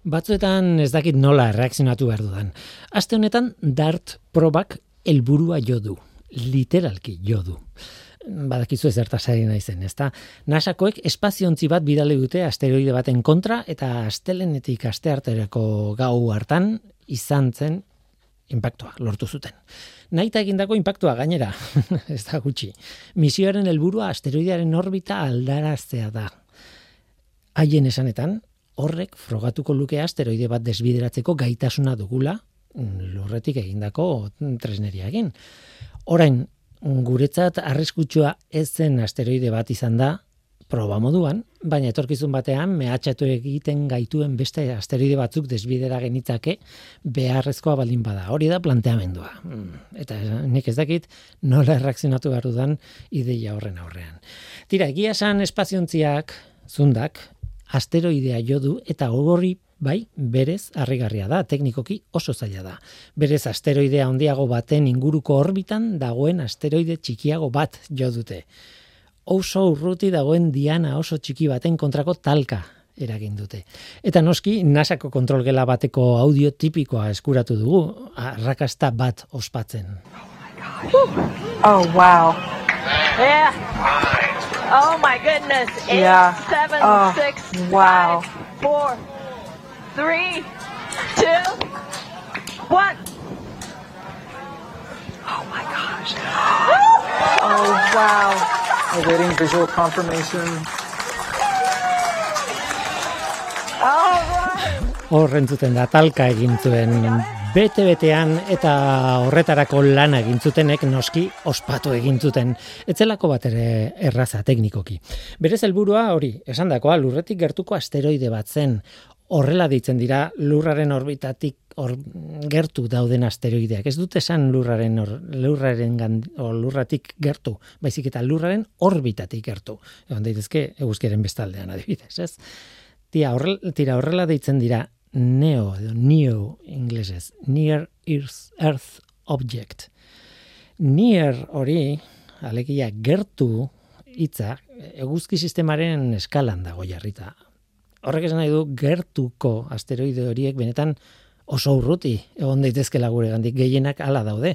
Batzuetan ez dakit nola reakzionatu behar dudan. Aste honetan DART probak helburua jo du. Literalki jo du. Badakizu ez zertasari naizen, ezta? NASAkoek espaziontzi bat bidale dute asteroide baten kontra eta astelenetik astearterako gau hartan izan zen impactua lortu zuten. Naita egindako impactua gainera, ez da gutxi. Misioaren helburua asteroidearen orbita aldaraztea da. Haien esanetan, horrek frogatuko luke asteroide bat desbideratzeko gaitasuna dugula lurretik egindako tresneria egin. Orain, guretzat arriskutsua ez zen asteroide bat izan da, proba moduan, baina etorkizun batean mehatxatu egiten gaituen beste asteroide batzuk desbidera genitzake beharrezkoa baldin bada. Hori da planteamendua. Mm, eta nik ez dakit nola erreakzionatu behar dudan ideia horren aurrean. Tira, egia esan espaziontziak, zundak, asteroidea jo du eta gogorri bai, berez harrigarria da, teknikoki oso zaila da. Berez asteroidea handiago baten inguruko orbitan dagoen asteroide txikiago bat jo dute. Oso urruti dagoen diana oso txiki baten kontrako talka eragin dute. Eta noski, nasako kontrolgela bateko audio tipikoa eskuratu dugu, arrakasta bat ospatzen. Oh, wow. Yeah. Oh my goodness. Eight, yeah. seven, oh, six, wow. Five, four, three, two, one. Oh my gosh. oh wow. Awaiting visual confirmation. All right. Horren zuten da talka egin zuen bete-betean eta horretarako lana egin zutenek noski ospatu egin zuten. Etzelako bat ere erraza teknikoki. Berez helburua hori, esan dakoa, lurretik gertuko asteroide bat zen. Horrela deitzen dira lurraren orbitatik or, gertu dauden asteroideak. Ez dute esan lurraren, or, lurraren o lurratik gertu, baizik eta lurraren orbitatik gertu. Egon daitezke eguzkiaren bestaldean adibidez, ez? Tira, horrela, tira horrela deitzen dira NEO, edo NEO inglesez, Near Earth, Object. Near hori, alegia gertu hitza eguzki sistemaren eskalan dago jarrita. Horrek esan nahi du gertuko asteroide horiek benetan oso urruti egon daitezkela gure gandik gehienak hala daude.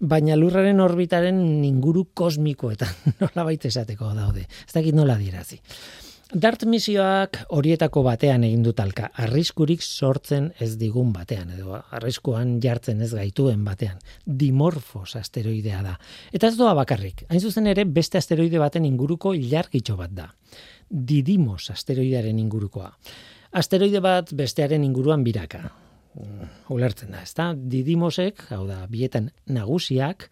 Baina lurraren orbitaren inguru kosmikoetan nola baita esateko daude. Ez dakit nola dirazi. Dart misioak horietako batean egin dut alka, arriskurik sortzen ez digun batean, edo arriskuan jartzen ez gaituen batean. Dimorfos asteroidea da. Eta ez doa bakarrik, hain zuzen ere beste asteroide baten inguruko ilargitxo bat da. Didimos asteroidearen ingurukoa. Asteroide bat bestearen inguruan biraka. Mm, ulertzen da, ezta? Didimosek, hau da, bietan nagusiak,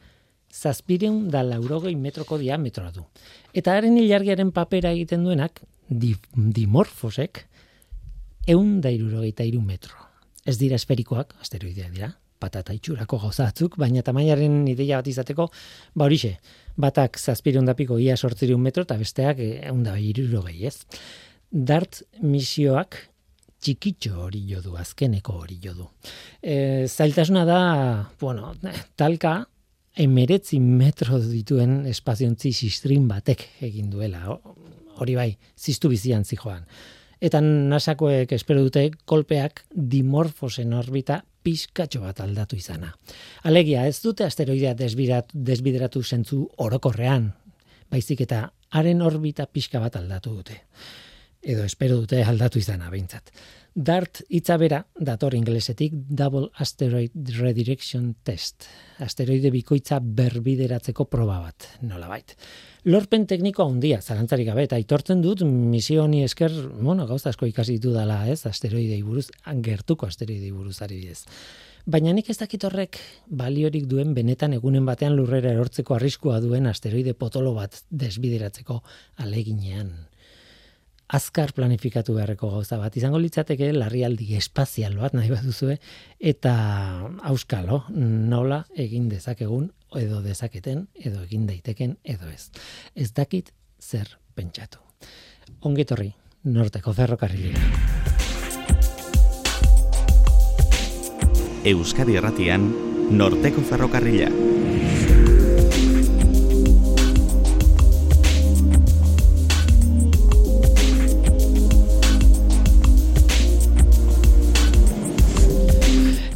zazpireun da laurogei metroko diametroa du. Eta haren ilargiaren papera egiten duenak, dimorfosek eun da irurogeita iru metro. Ez dira esperikoak, asteroidea dira, patata itxurako gauzatzuk, baina tamainaren ideia bat izateko, ba horixe, batak zazpireun da piko ia sortziriun metro, eta besteak eun da irurogei ez. Dart misioak txikitxo hori jodu, azkeneko hori jodu. E, zailtasuna da, bueno, talka, emeretzi metro dituen espaziontzi sistrin batek egin duela hori bai, ziztu bizian zijoan. Eta nasakoek espero dute kolpeak dimorfosen orbita pizkatxo bat aldatu izana. Alegia, ez dute asteroidea desbideratu, desbideratu zentzu orokorrean, baizik eta haren orbita pixka bat aldatu dute. Edo espero dute aldatu izana, behintzat. DART hitza bera dator inglesetik Double Asteroid Redirection Test. Asteroide bikoitza berbideratzeko proba bat, nolabait. Lorpen tekniko handia, zalantzarik gabe, eta aitortzen dut misio honi esker, bueno, gauza asko ikasi ditu dela, ez, asteroidei buruz, gertuko asteroidei buruz ari ez. Baina nik ez dakit horrek baliorik duen benetan egunen batean lurrera erortzeko arriskua duen asteroide potolo bat desbideratzeko aleginean azkar planifikatu beharreko gauza bat. Izango litzateke larrialdi espazial bat nahi bat duzue, eta auskalo nola egin dezakegun, edo dezaketen, edo egin daiteken, edo ez. Ez dakit zer pentsatu. Ongetorri, norteko ferrokarrilera. Euskadi erratian, norteko ferrokarrila.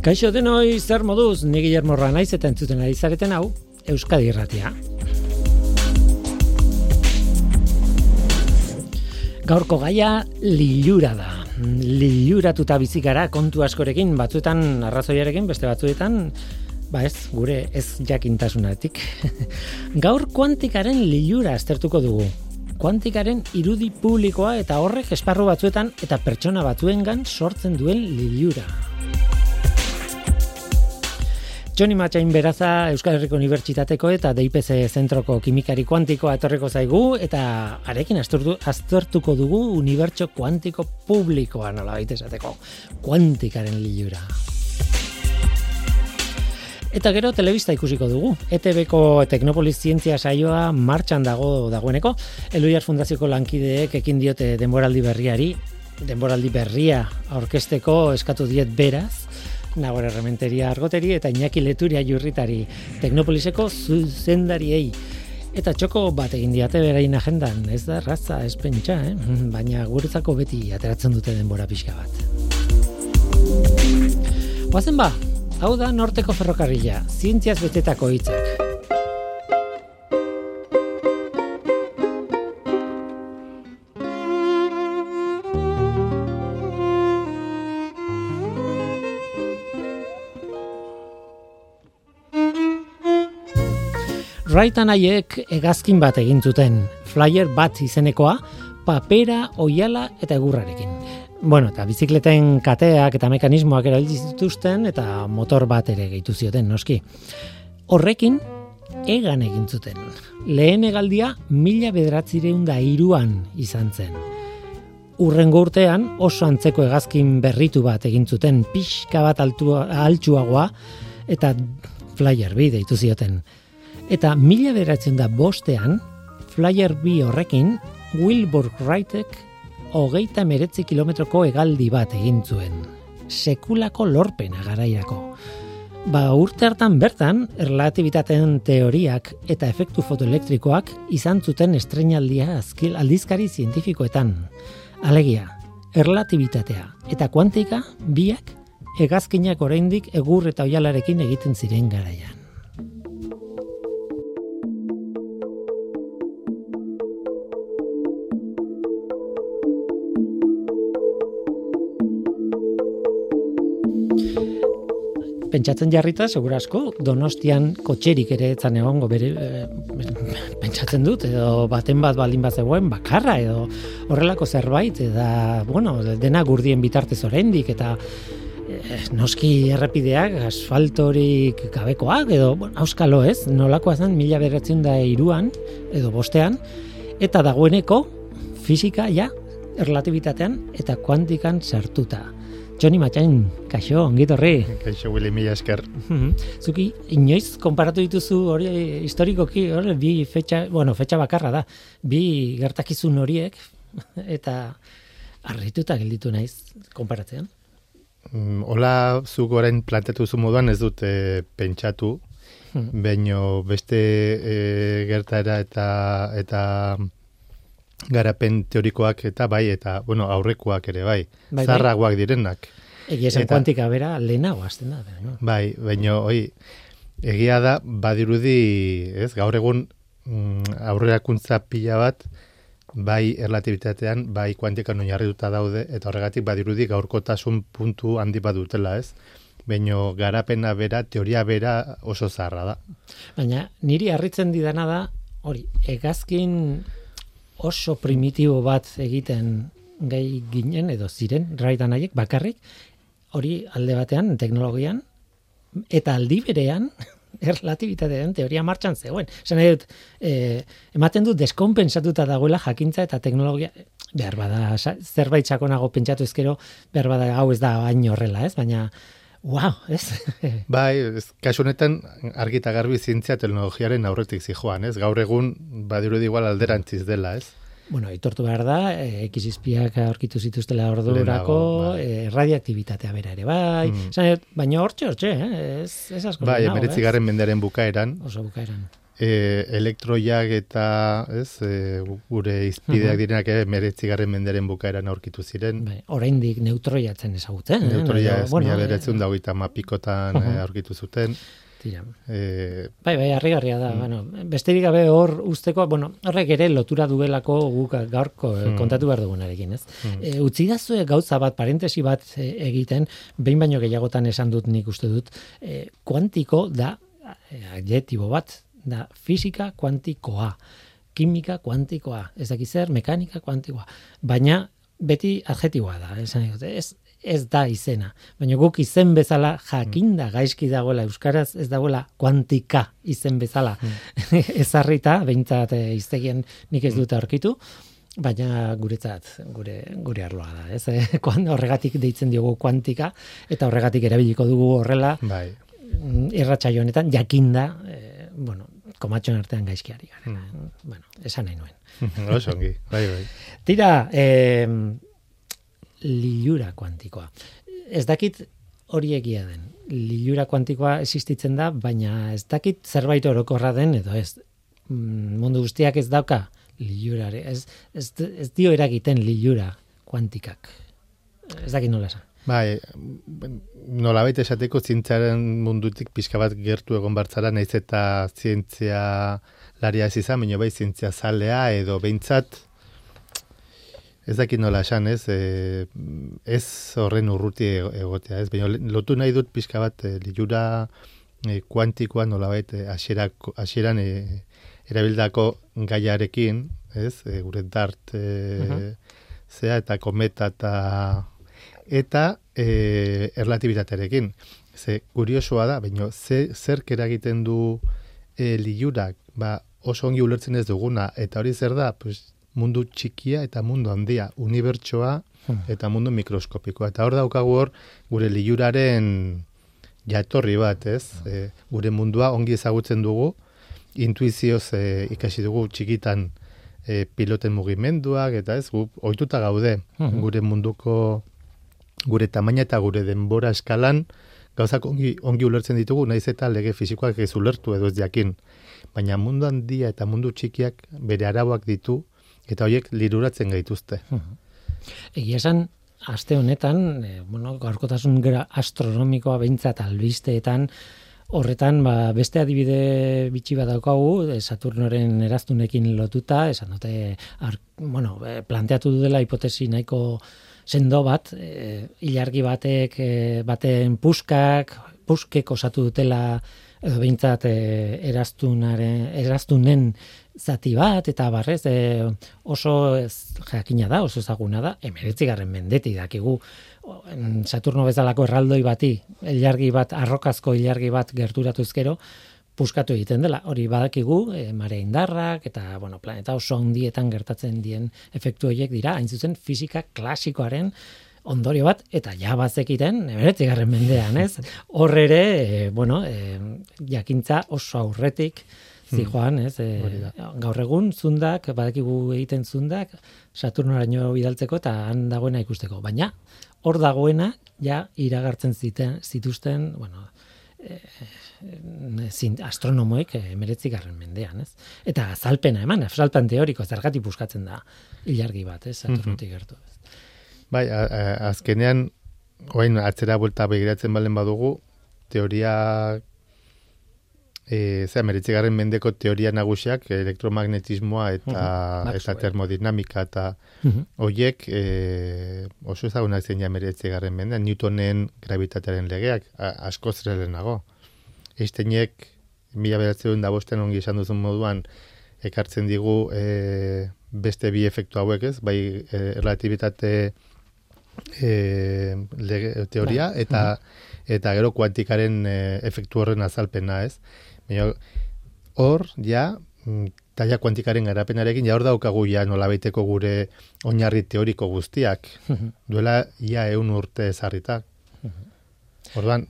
Kaixo denoi zer moduz, ni Guillermo naiz eta entzuten ari zareten hau, Euskadi Irratia. Gaurko gaia lilura da. Liluratuta bizikara kontu askorekin, batzuetan arrazoiarekin, beste batzuetan, ba ez, gure ez jakintasunatik. Gaur kuantikaren lilura aztertuko dugu. Kuantikaren irudi publikoa eta horrek esparru batzuetan eta pertsona batzuengan sortzen duen lilura. Johnny Matxain beraza Euskal Herriko Unibertsitateko eta DIPC zentroko kimikari kuantikoa etorriko zaigu eta arekin aztertu, aztertuko dugu unibertso kuantiko publikoa nola esateko. Kuantikaren lilura. Eta gero telebista ikusiko dugu. ETB-ko Teknopolis Zientzia saioa martxan dago dagoeneko. Eluiar Fundazioko lankideek ekin diote denboraldi berriari, denboraldi berria aurkesteko eskatu diet beraz, Nagore Rementeria Argoteri eta Iñaki Leturia Jurritari Teknopoliseko zuzendariei. Eta txoko bat egin diate berain agendan, ez da raza, ez pentsa, eh? baina guretzako beti ateratzen dute denbora pixka bat. Guazen ba, hau da norteko ferrokarrila, zientziaz betetako hitzak. Raitan haiek egazkin bat egin zuten, flyer bat izenekoa, papera, oiala eta egurrarekin. Bueno, eta bizikleten kateak eta mekanismoak erabiltzen zituzten eta motor bat ere gehitu zioten, noski. Horrekin, egan egin zuten. Lehen egaldia, mila bederatzireun da iruan izan zen. Urrengo urtean, oso antzeko egazkin berritu bat egin zuten, pixka bat altua, altxuagoa, eta flyer bi deitu zioten. Eta mila beratzen da bostean, flyer bi horrekin, Wilbur Wrightek hogeita meretzi kilometroko egaldi bat egin zuen. Sekulako lorpena garaiako. Ba urte hartan bertan, erlatibitateen teoriak eta efektu fotoelektrikoak izan zuten estrenaldia azkil aldizkari zientifikoetan. Alegia, erlatibitatea eta kuantika biak hegazkinak oraindik egur eta oialarekin egiten ziren garaian. Pentsatzen jarrita, segura asko, donostian kotxerik ere etzan egongo bere, e, pentsatzen dut, edo baten bat baldin bat zegoen, bakarra, edo horrelako zerbait, eta, bueno, dena gurdien bitartez oraindik eta e, noski errepideak, asfaltorik gabekoak, edo, bueno, auskalo ez, nolakoa zen, mila beratzen da iruan, edo bostean, eta dagoeneko, fizika, ja, erlatibitatean, eta kuantikan sartuta. Johnny Matxain, kaixo, ongit horri. Kaixo, Willy, mila esker. Mhm. Zuki, inoiz, konparatu dituzu hori historikoki, hori, bi fetxa, bueno, fetxa bakarra da, bi gertakizun horiek, eta arrituta gelditu naiz, konparatzean. Mm, hola, zu goren plantetu zu moduan ez dut pentsatu, hmm. baino beste e, gertaera eta eta garapen teorikoak eta bai, eta bueno, aurrekoak ere bai, bai, bai. zarragoak direnak. Egia esan kuantika bera lehenago azten da. No? Bai, baina oi, egia da, badirudi, ez, gaur egun mm, aurrerakuntza pila bat, bai erlatibitatean, bai kuantika oinarri duta daude, eta horregatik badirudi gaurkotasun puntu handi bat dutela, ez? Baina garapena bera, teoria bera oso zarra da. Baina niri harritzen didana da, hori, egazkin oso primitibo bat egiten gai ginen edo ziren raitan haiek bakarrik hori alde batean teknologian eta aldi berean erlatibitatean teoria martxan zegoen. Esan nahi dut, e, ematen dut deskonpensatuta dagoela jakintza eta teknologia, behar bada, zerbait sakonago pentsatu ezkero, behar bada hau ez da baino horrela, ez? Baina, wow, ez? bai, ez, kasu honetan, argita garbi zientzia teknologiaren aurretik zijoan, ez? Gaur egun, badiru igual alderantziz dela, ez? Bueno, itortu behar da, e, ekizizpiak aurkitu zituztela ordurako, bai. e, radioaktibitatea bera ere, bai. Mm. baina hortxe, hortxe, eh? ez, ez asko. Bai, emeritzi garren mendaren bukaeran. Oso bukaeran. E, elektroiak eta ez, e, gure izpideak Mhm. direnak ere meretzigarren menderen bukaeran aurkitu ziren. Bai, oraindik neutroiatzen ezagutzen. eh? Neutroia ez, Bueno, mila eh, da hogeita mapikotan Mhm. e, aurkitu zuten. Tira. E, Bai, bai, harrigarria Mm. da. Bueno, besterik gabe hor usteko, bueno, horrek ere lotura duelako guk gaurko eh, Mm. kontatu behar dugunarekin, ez? Mm. E, utzi dazue gauza bat, parentesi bat e, egiten, behin baino gehiagotan esan dut nik uste dut, e, kuantiko da, e, adjetibo bat, da fisika kuantikoa, kimika kuantikoa, ez dakiz zer, mekanika kuantikoa, baina beti adjetiboa da, esan dut, ez, ez da izena. Baina guk izen bezala jakinda gaizki dagoela euskaraz ez dagoela kuantika izen bezala. Ezarrita, behintzat e, iztegien nik ez dut aurkitu, baina guretzat gure gure arloa da, ez? E, kuan horregatik deitzen diogu kuantika eta horregatik erabiliko dugu horrela. Bai, mm, irratsaio honetan jakinda, e, bueno, komatxon artean gaizkiari gara. Bueno, esan nahi nuen. oso ongi, bai, bai. Tira, eh, lilura kuantikoa. Ez dakit hori egia den. Lilura kuantikoa existitzen da, baina ez dakit zerbait orokorra den edo ez. Mm, Mundu guztiak ez dauka lilurare. Ez, ez, ez dio eragiten lilura kuantikak. Ez dakit nola esan. Bai, nolabait esateko zientzaren mundutik pixka bat gertu egon bartzara, naiz eta zientzia laria ez izan, baina bai zientzia zalea edo behintzat ez dakit nola esan, ez, e, ez horren urruti ego- egotea, ez, baina lotu nahi dut pixka bat e, lilura e, kuantikoa nolabait e, hasierako- hasieran e, erabildako gaiarekin, ez, e, gure dart e, Mhm. zea eta kometa eta eta e, erlatibitatearekin. Ze kuriosoa da, baina ze, zerk eragiten du e, liurak, ba, oso ongi ulertzen ez duguna, eta hori zer da, pues, mundu txikia eta mundu handia, unibertsoa eta mundu mikroskopikoa. Eta hor daukagu hor, gure liuraren jatorri bat, ez? E, gure mundua ongi ezagutzen dugu, intuizioz e, ikasi dugu txikitan e, piloten mugimenduak, eta ez, gu ohituta gaude, Mhm. gure munduko gure tamaina eta gure denbora eskalan gauzak ongi, ongi ulertzen ditugu, naiz eta lege fisikoak ez ulertu edo ez jakin. Baina mundu handia eta mundu txikiak bere arauak ditu, eta horiek liruratzen gaituzte. Egia esan, aste honetan, e, bueno, gaurkotasun gara astronomikoa behintzat albisteetan, horretan, ba, beste adibide bitxi bat daukagu, e, Saturnoren eraztunekin lotuta, esan dute, ar, bueno, e, planteatu dela hipotesi nahiko sendo bat, e, ilargi batek, e, baten puskak, puskek osatu dutela, edo behintzat e, eraztunaren, eraztunen zati bat, eta barrez e, oso ez, jakina da, oso ezaguna da, emeretzigarren mendeti dakigu. Saturno bezalako erraldoi bati, ilargi bat, arrokazko ilargi bat gerturatuz gero, puskatu egiten dela. Hori badakigu, e, mare indarrak, eta bueno, planeta oso handietan gertatzen dien efektu horiek dira, hain zuzen fisika klasikoaren ondorio bat, eta ja bazekiten, emeretzigarren mendean, ez? Hor ere, e, bueno, e, jakintza oso aurretik, zijoan, ez? Hori E, gaur egun zundak, badakigu egiten zundak, Saturnoraino bidaltzeko eta han dagoena ikusteko. Baina, hor dagoena, ja, iragartzen ziten, zituzten, bueno, e, zin, astronomoek emeretzi garren mendean, ez? Eta azalpena eman, azalpen teoriko, zergatik buskatzen da ilargi bat, ez? Saturnotik gertu. Ez? Bai, a, a, azkenean, oain atzera buelta begiratzen balen badugu, teoria e, zera, meretzigarren mendeko teoria nagusiak, elektromagnetismoa eta, Mhm, eta termodinamika eta Mhm. Hoiek e, oso ezagunak zein ja meretzigarren mendean, Newtonen gravitatearen legeak, a, asko zerelenago. Einsteinek, mila beratzen da bosten ongi esan duzun moduan, ekartzen digu e, beste bi efektu hauek ez, bai e, relatibitate e, lege, teoria, eta eta gero kuantikaren e, efektu horren azalpena ez. Baina hor, ja, mm, taia kuantikaren garapenarekin, ja hor daukagu ja nolabaiteko gure oinarri teoriko guztiak. Duela ia eun urte ezarritak. Orduan,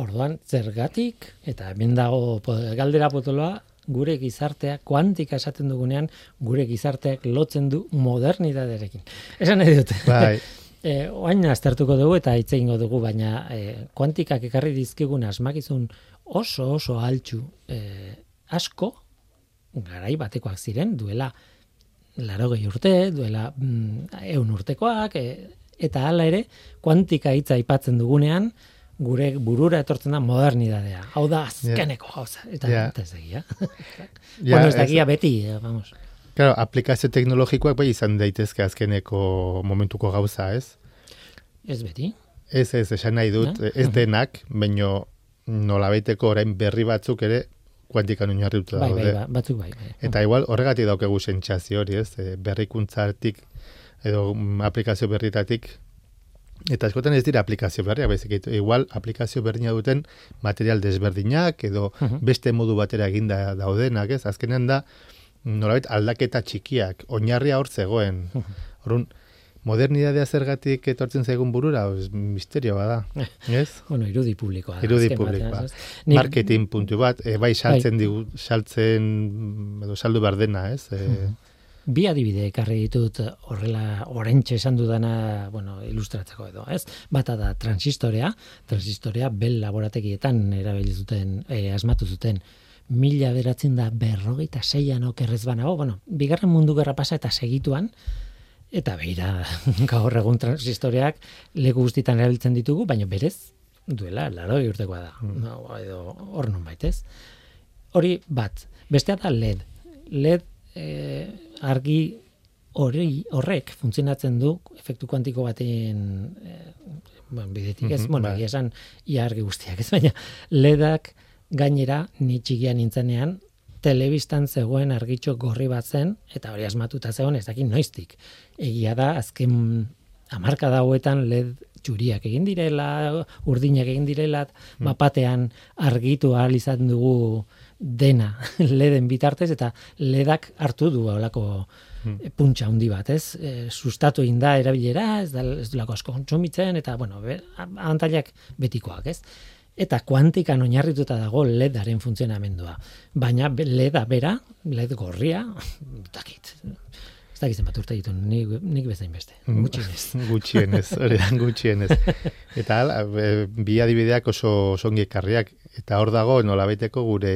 Orduan, zergatik, eta hemen dago galdera potoloa, gure gizartea, kuantika esaten dugunean, gure gizarteak lotzen du modernitatearekin. Esan nahi dut. bai, E, oain aztertuko dugu eta hitz egingo dugu, baina e, kuantikak ekarri dizkigun asmakizun oso oso altxu e, asko garai batekoak ziren, duela laro urte, duela mm, eun urtekoak, e, eta hala ere, kuantika hitza aipatzen dugunean, gure burura etortzen da modernidadea. Hau da, azkeneko yeah. gauza. Eta, yeah. ez egia. bueno, ez egia beti, eh, vamos. Claro, aplikazio teknologikoak bai izan daitezke azkeneko momentuko gauza, ez? Ez beti. Ez, ez, esan nahi dut, ez denak, baino nolabaiteko orain berri batzuk ere kuantikan oinarrituta bai, daude. Bai, bai, batzuk bai, bai. Eta igual horregatik daukegu sentsazio hori, ez? E, berrikuntzatik edo mm, aplikazio berritatik eta eskoten ez dira aplikazio berriak, baizik igual aplikazio berdina duten material desberdinak edo beste modu batera eginda daudenak, ez? Azkenean da nolabait aldaketa txikiak, oinarria hor zegoen. Orrun, modernidadea zergatik etortzen zaigun burura, es, misterio bada, ez? bueno, irudi publikoa. Irudi publikoa. Marketing puntu bat, e, bai saltzen bai. digu, saltzen, edo saldu behar dena, ez? E, Bi adibide ekarri ditut horrela orentxe esan dudana, bueno, ilustratzeko edo, ez? Bata da transistorea, transistorea bel laborategietan erabili zuten, e, asmatu zuten, mila beratzen da berrogeita zeian okerrez banago, bueno, bigarren mundu gerra pasa eta segituan, Eta beira, gaur egun transistoreak leku guztitan erabiltzen ditugu, baina berez, duela, laro urtekoa da. No, edo, hor non baitez. Hori bat, bestea da LED. LED eh, argi hori horrek funtzionatzen du efektu kuantiko baten eh, bueno, bidetik ez, mm -hmm, bueno, bai. esan ia argi guztiak ez, baina LEDak gainera ni txikian nintzenean telebistan zegoen argitxo gorri bat zen, eta hori asmatuta zegoen ez dakit noiztik. Egia da, azken amarka dauetan led txuriak egin direla, urdinak egin direla, mapatean argitu ahal izan dugu dena leden bitartez, eta ledak hartu du holako hmm. puntxa handi bat, ez? E, sustatu inda erabilera, ez da ez du lako asko kontsumitzen, eta, bueno, abantailak betikoak, ez? eta kuantikan oinarrituta dago LEDaren funtzionamendua. Baina LEDa bera, LED gorria, dakit, ez dakit zenbat urte ditu, nik, nik bezain beste, mm, gutxienez. gutxienez, hori da, gutxienez. Eta ala, bi adibideak oso songi ekarriak, eta hor dago nola baiteko gure,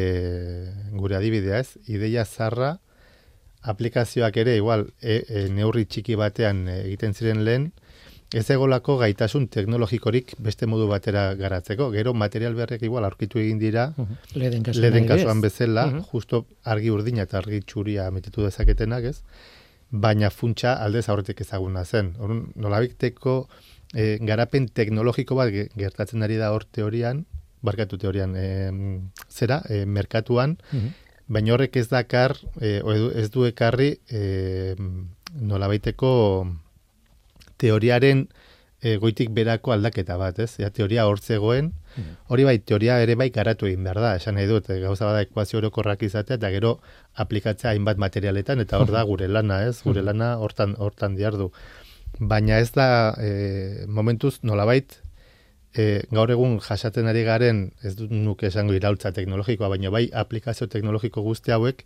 gure adibidea ez, ideia zarra, aplikazioak ere, igual, e, e, neurri txiki batean egiten ziren lehen, ez egolako gaitasun teknologikorik beste modu batera garatzeko. Gero material berrek igual aurkitu egin dira, uh -huh. leden kasuan bezala, justo argi urdina eta argi txuria metitu dezaketenak, ez? Baina funtsa aldez aurretik ezaguna zen. Orun nolabikteko e, garapen teknologiko bat gertatzen ari da hor teorian, barkatu teorian, e, zera, e, merkatuan, baina horrek ez dakar, e, ez du ekarri e, nolabaiteko teoriaren e, goitik berako aldaketa bat, ez? Ja, teoria hor zegoen, mm. hori bai, teoria ere bai garatu egin behar da, esan nahi dut, gauza bada ekuazio orokorrak izatea, eta gero aplikatzea hainbat materialetan, eta hor da gure lana, ez? Gure mm. lana hortan, hortan diardu. Baina ez da, e, momentuz, nolabait, e, gaur egun jasaten ari garen, ez dut nuke esango iraultza teknologikoa, baina bai aplikazio teknologiko guzti hauek,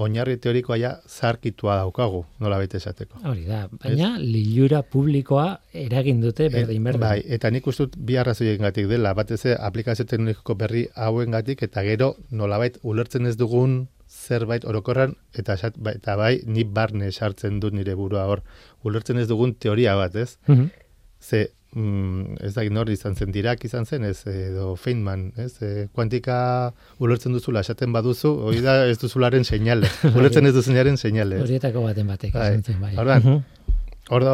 oinarri teorikoa ja zarkitua daukagu, nola baita esateko. Hori da, baina lilura publikoa eragin dute berdin berdin. Bai, eta nik ustut bi arrazoien gatik dela, bat ez aplikazio teknologiko berri hauen gatik, eta gero nolabait ulertzen ez dugun zerbait orokorran, eta, bai, eta bai, ni barne sartzen dut nire burua hor, ulertzen ez dugun teoria bat, ez? Mm Ze, mm, ez da nor izan zen dirak izan zen ez edo Feynman ez e, kuantika ulertzen duzula esaten baduzu hori da ez duzularen seinale ulertzen ez duzenaren seinale horietako baten batek bai. zen bai ordan Hor da,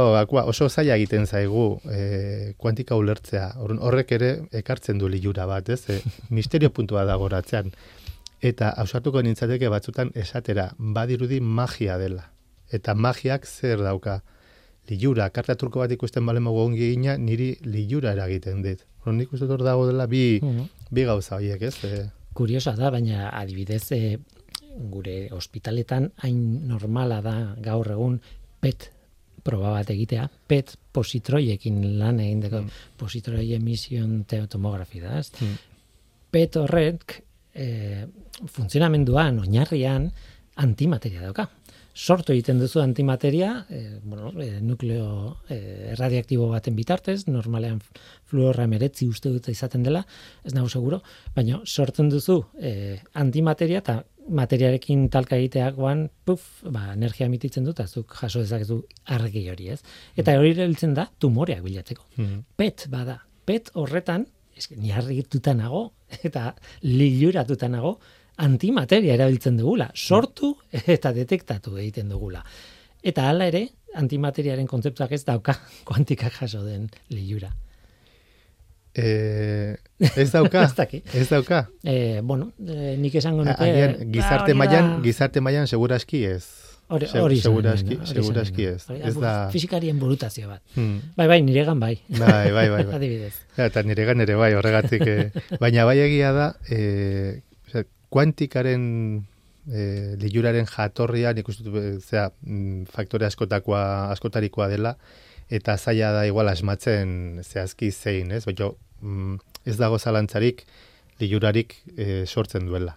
oso zaila egiten zaigu e, kuantika ulertzea. Horrek ere ekartzen du liura bat, ez? E, misterio puntua da goratzean. Eta ausartuko nintzateke batzutan esatera, badirudi magia dela. Eta magiak zer dauka? Liura, karta turko bat ikusten bale mogu ongi egina, niri liura eragiten dit. Hor nik uste dut dago dela bi, mhm. bi gauza horiek, ez? E... Kuriosa da, baina adibidez, e, gure ospitaletan hain normala da gaur egun PET proba bat egitea, PET positroiekin lan egin deko, mm. positroi emision teotomografi da, ez? Mm. PET horrek e, funtzionamenduan, oinarrian, antimateria dauka sortu egiten duzu antimateria, e, bueno, e, nukleo e, radioaktibo baten bitartez, normalean fluorra meretzi uste dut izaten dela, ez nago seguro, baina sortzen duzu e, antimateria eta materiarekin talka egiteakoan, puf, ba, energia emititzen dut, azuk jaso dezakezu argi hori, ez? Eta hori erabiltzen da tumoreak bilatzeko. Mhm. PET bada. PET horretan, eske ni argituta nago eta liluratuta nago antimateria erabiltzen dugula, sortu eta detektatu egiten dugula. Eta hala ere, antimateriaren kontzeptuak ez dauka kuantikak jaso den lilura. Eh, ez dauka? Ez daki. ez dauka? Eh, bueno, eh, nik esango nuke... Agian, ba, gizarte da- mailan, gizarte mailan seguraski ez. Hori, hori seguraski, seguraski ez. Ez da... Fizikarien burutazio bat. Hmm. Bai, bai, niregan bai. Bai, bai, bai. bai. Adibidez. Ja, eta niregan ere bai, horregatik. Eh, baina bai egia da, eh, kuantikaren eh, liluraren jatorria, nik uste eh, zera, mm, faktore askotakoa, askotarikoa dela, eta zaila da igual asmatzen zehazki zein, ez? Baina mm, ez dago zalantzarik lilurarik eh, sortzen duela.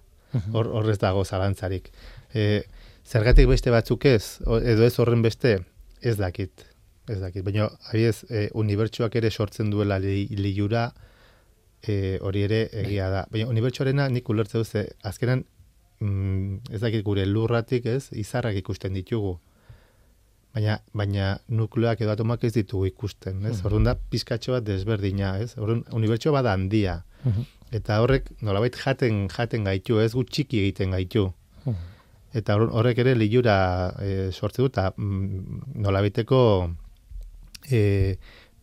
Hor, hor ez dago zalantzarik. Eh, zergatik beste batzuk ez, edo ez horren beste, ez dakit. Ez dakit, baina abiez, e, unibertsuak ere sortzen duela li, lilura, e, hori ere egia da. Baina unibertsuarena nik ulertze duze, azkenan, mm, ez dakit gure lurratik ez, izarrak ikusten ditugu. Baina, baina nukleoak edo atomak ez ditugu ikusten, ez? Orduan da, pizkatxo bat desberdina, ez? Orduan, unibertsoa bada handia. Eta horrek, nolabait jaten, jaten gaitu, ez? Gu txiki egiten gaitu. Eta hor- horrek ere lilura e, sortze du, eta mm, nolabaiteko e,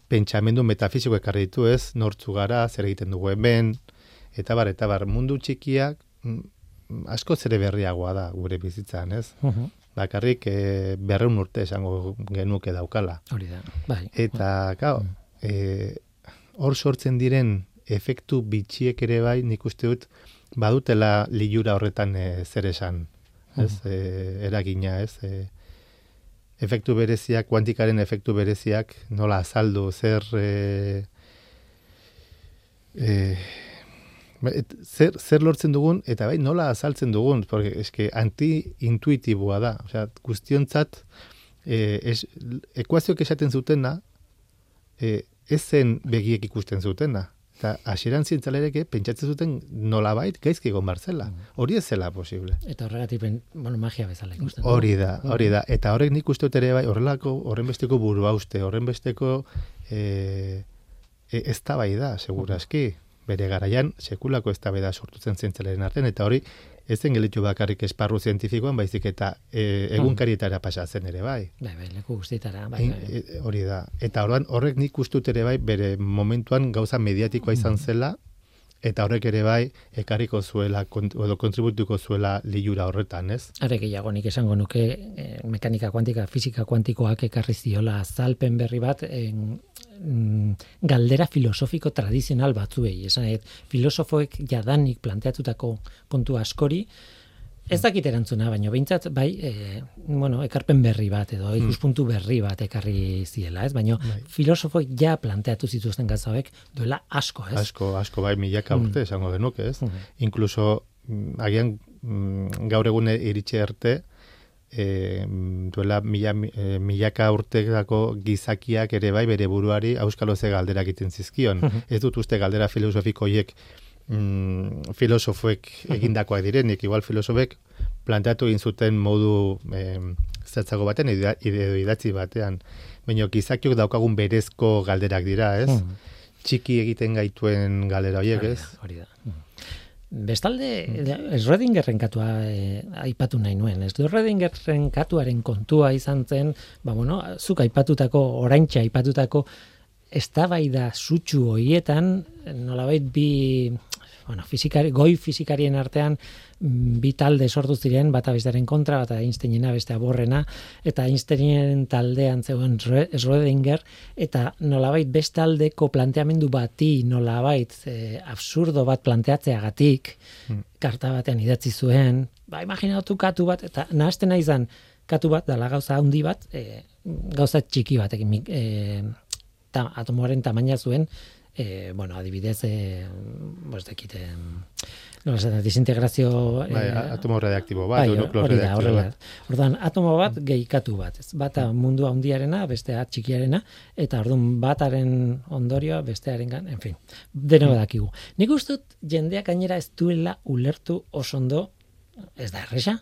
pentsamendu metafisiko ekarri ditu ez, nortzu gara, zer egiten dugu hemen, eta bar, eta bar, mundu txikiak mm, asko zere berriagoa da gure bizitzan, ez? Mhm. Bakarrik e, berreun urte esango genuke daukala. Hori da, bai. Eta, gau, e, hor sortzen diren efektu bitxiek ere bai, nik uste dut, badutela lilura horretan e, zer esan, ez, e, eragina, ez, e, efektu bereziak, kuantikaren efektu bereziak, nola azaldu, zer, e, e, et, zer, zer lortzen dugun, eta bai, nola azaltzen dugun, porque eske anti-intuitiboa da, osea, guztiontzat, e, es, ekuazioak esaten zutena, e, ez begiek ikusten zutena. Eta hasieran zientzalereke pentsatzen zuten nolabait gaizki egon bar zela. Hori ez zela posible. Eta horregatik, bueno, magia bezala ikusten. Hori da, hori da. Eta horrek nik uste ere bai, horrelako, horren besteko burua uste, horren besteko e, e, ez da bai da, seguraski. Bere garaian, sekulako ez da sortu zen zientzelaren artean, eta hori ez zen gelitu bakarrik esparru zientifikoan, baizik eta e, egunkarietara pasatzen ere bai. Bai, bai, leku guztietara, bai, bai. e- hori da. Eta orduan horrek nik uste dut ere bai bere momentuan gauza mediatikoa izan zela eta horrek ere bai ekarriko zuela kont, edo kontributuko zuela lilura horretan, ez? Are gehiago nik esango nuke eh, mekanika kuantika, fisika kuantikoak ekarri ziola azalpen berri bat en, mm, galdera filosofiko tradizional batzuei. Esan dut, filosofoek jadanik planteatutako kontu askori, Ez dakit erantzuna, baina behintzat, bai, e, bueno, ekarpen berri bat edo ikuspuntu berri bat ekarri ziela, ez? Baina filosofoek ja planteatu zituzten gauza hauek duela asko, ez? Asko, asko bai milaka urte esango genuke, ez? Inkluso mm, agian mm, gaur egun iritsi arte e, mm, duela mila, e, milaka urteetako gizakiak ere bai bere buruari auskalo ze galdera egiten zizkion. Ez dut uste galdera filosofikoiek mm, filosofoek egindakoak direnik, igual filosofek planteatu egin zuten modu eh, zertzago baten edo idatzi batean. Baina gizakiok daukagun berezko galderak dira, ez? Txiki egiten gaituen galdera horiek, Hori ez? Hori da. Bestalde, Schrödingerren katua eh, aipatu nahi nuen. Ez Schrödingerren katuaren kontua izan zen, ba bueno, zuk aipatutako, oraintxe aipatutako eztabaida sutsu hoietan, nolabait bi bueno, fizikari, goi fizikarien artean mm, bi talde sortu ziren, bata bestearen kontra, bata Einsteinena, bestea borrena, eta Einsteinen taldean zegoen Schrö- Schrödinger, eta nolabait beste aldeko planteamendu bati nolabait eh, absurdo bat planteatzeagatik, karta batean idatzi zuen, ba, imaginatu katu bat, eta nahazten izan katu bat, dala gauza handi bat, eh, gauza txiki batekin, eh, ta, atomoaren tamaina zuen, eh, bueno, adibidez, eh, bos dakit, eh, nola esaten, disintegrazio... Bai, eh, atomo radioaktibo bat, bai, da, radioaktibo bat. Orduan, atomo bat gehikatu bat, ez? Bata mundu handiarena, bestea txikiarena, eta orduan bataren ondorioa bestearengan, en fin, deno dakigu. Nik uste dut jendeak gainera ez duela ulertu oso ondo ez da erresa,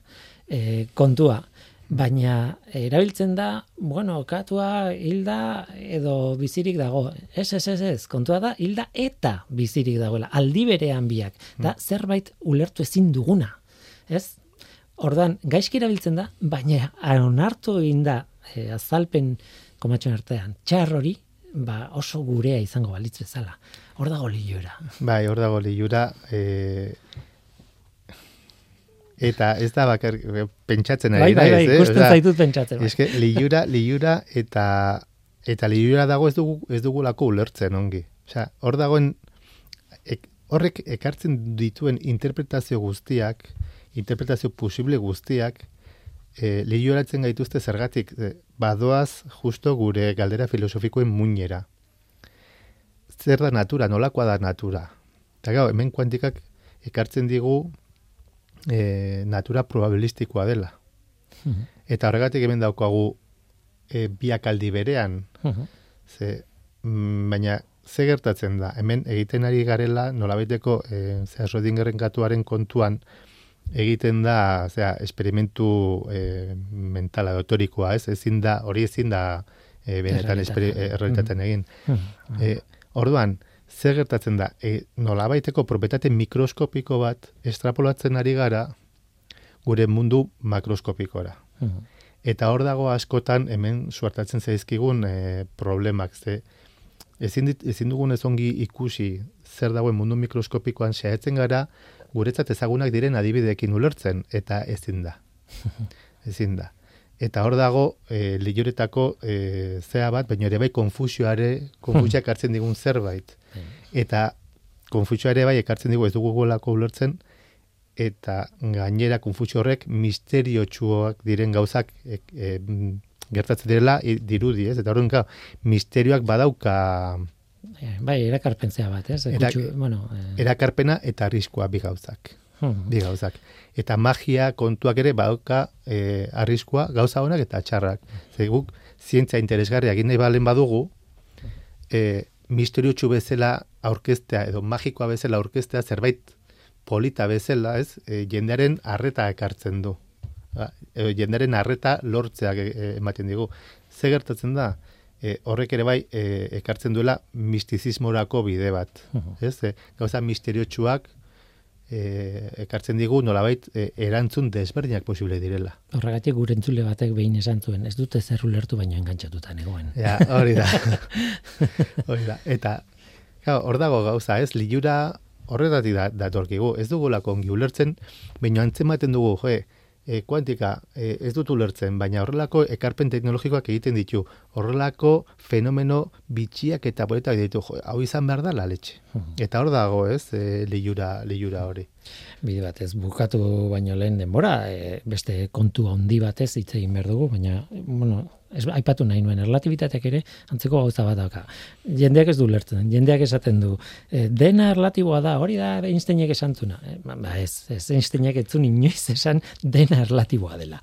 e, kontua. Baina erabiltzen da, bueno, katua hilda edo bizirik dago. Ez, ez, ez, ez, kontua da, hilda eta bizirik dagoela. Aldi berean biak. Da, zerbait ulertu ezin duguna. Ez? Ordan gaizki erabiltzen da, baina onartu egin da e, azalpen komatxon artean. Txar hori, ba, oso gurea izango balitz bezala. Hor dago liura. Bai, hor dago liura. E, eta ez da bakar pentsatzen ari Bai, bai, bai, eh? ikusten zaitut pentsatzen. Bai. Eske liura, liura eta eta liura dago ez dugu ez dugulako ulertzen ongi. Osea, hor dagoen ek, horrek ekartzen dituen interpretazio guztiak, interpretazio posible guztiak e, liuratzen gaituzte zergatik e, badoaz justo gure galdera filosofikoen muinera. Zer da natura, nolakoa da natura? Eta gau, hemen kuantikak ekartzen digu e, natura probabilistikoa dela. Mhm. Eta horregatik hemen daukagu e, biak aldi berean, Mhm. ze, mm, baina ze gertatzen da, hemen egiten ari garela nolabaiteko e, zera Schrödingeren katuaren kontuan egiten da, zera, esperimentu e, mentala, dotorikoa, ez? Ezin da, hori ezin da e, benetan Errealitatean. e, errealitatean egin. Mhm. E, orduan, zer gertatzen da, e, nolabaiteko propetate mikroskopiko bat estrapolatzen ari gara gure mundu makroskopikora. Mhm. Eta hor dago askotan hemen suertatzen zaizkigun e, problemak, ze ezin, dit, ezin dugun ez ongi ikusi zer dagoen mundu mikroskopikoan xaetzen gara guretzat ezagunak diren adibideekin ulertzen, eta ezin da. ezin da. Eta hor dago e, liuretako e, zea bat, baina ere bai konfusioare, konfusioak hartzen digun zerbait. Eta konfusioare bai ekartzen digu ez dugu golako ulertzen, eta gainera konfusio horrek misteriotsuak diren gauzak e, e, gertatzen direla i- dirudi, ez? Eta horren misterioak badauka Eh, Bai, erakarpentzea bat, ez? Erak- Kutsu, bueno, eh, erakarpena eta arriskua bi gauzak. mhm. Bi gauzak. Eta magia kontuak ere badauka e, arriskua gauza honak eta txarrak. Ze guk zientzia interesgarria egin nahi balen badugu, e, misteriotsu bezala aurkeztea edo magikoa bezala aurkeztea zerbait polita bezala, ez? E, jendearen harreta ekartzen du. Ba, e, jendearen harreta lortzeak e, ematen digu. Ze gertatzen da? E, horrek ere bai e, ekartzen duela mistizismorako bide bat. Ez? E, gauza misteriotsuak e, ekartzen digu nolabait e, erantzun desberdinak posible direla. Horregatik gure entzule batek behin esan zuen, ez dute zer ulertu baino engantzatuta negoen. Ja, hori da. hori da. Eta, claro, hor dago gauza, ez? Liura horretatik da, datorkigu. Ez dugulako ongi ulertzen, baina antzematen dugu, jo, e, kuantika e, ez dut ulertzen, baina horrelako ekarpen teknologikoak egiten ditu. Horrelako fenomeno bitxiak eta boletak ditu. Jo, hau izan behar da la letxe. Eta hor dago, ez? E, liura, liura hori. Bide batez bukatu baino lehen denbora, e, beste kontu handi batez hitz egin behar dugu, baina, bueno, ez aipatu nahi nuen, erlatibitateak ere antzeko gauza bat dauka. Jendeak ez du lertzen, jendeak esaten du, e, dena erlatiboa da, hori da Einsteinek esan zuna. E, ba, ba ez, ez Einsteinek ez zuen inoiz esan dena erlatiboa dela.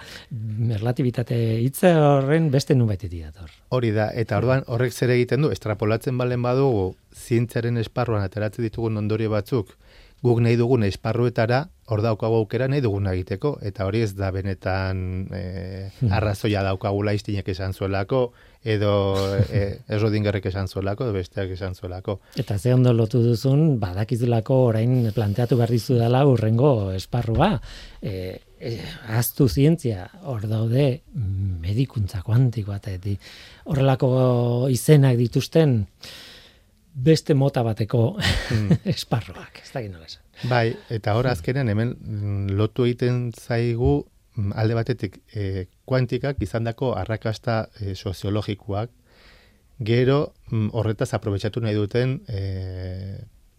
Erlatibitate hitza horren beste nubaitetik dator. Hori da, eta orduan horrek zer egiten du, estrapolatzen balen badugu, zientziaren esparruan ateratzen ditugun ondorio batzuk, guk nahi dugun esparruetara, hor daukagu aukera nahi duguna egiteko, eta hori ez da benetan e, arrazoia daukagula iztinek esan zuelako, edo e, errodingerrek esan zuelako, edo besteak esan zuelako. Eta ze ondo lotu duzun, badakizulako orain planteatu behar dizu dela urrengo esparrua. E, e, aztu zientzia, hor daude medikuntza kuantikoa eta horrelako izenak dituzten beste mota bateko esparruak. Ez dakit nola esan. Bai, eta hor azkenean hemen mm, lotu egiten zaigu mm, alde batetik e, kuantikak izandako arrakasta e, soziologikoak, gero mm, horretaz aprobetsatu nahi duten e,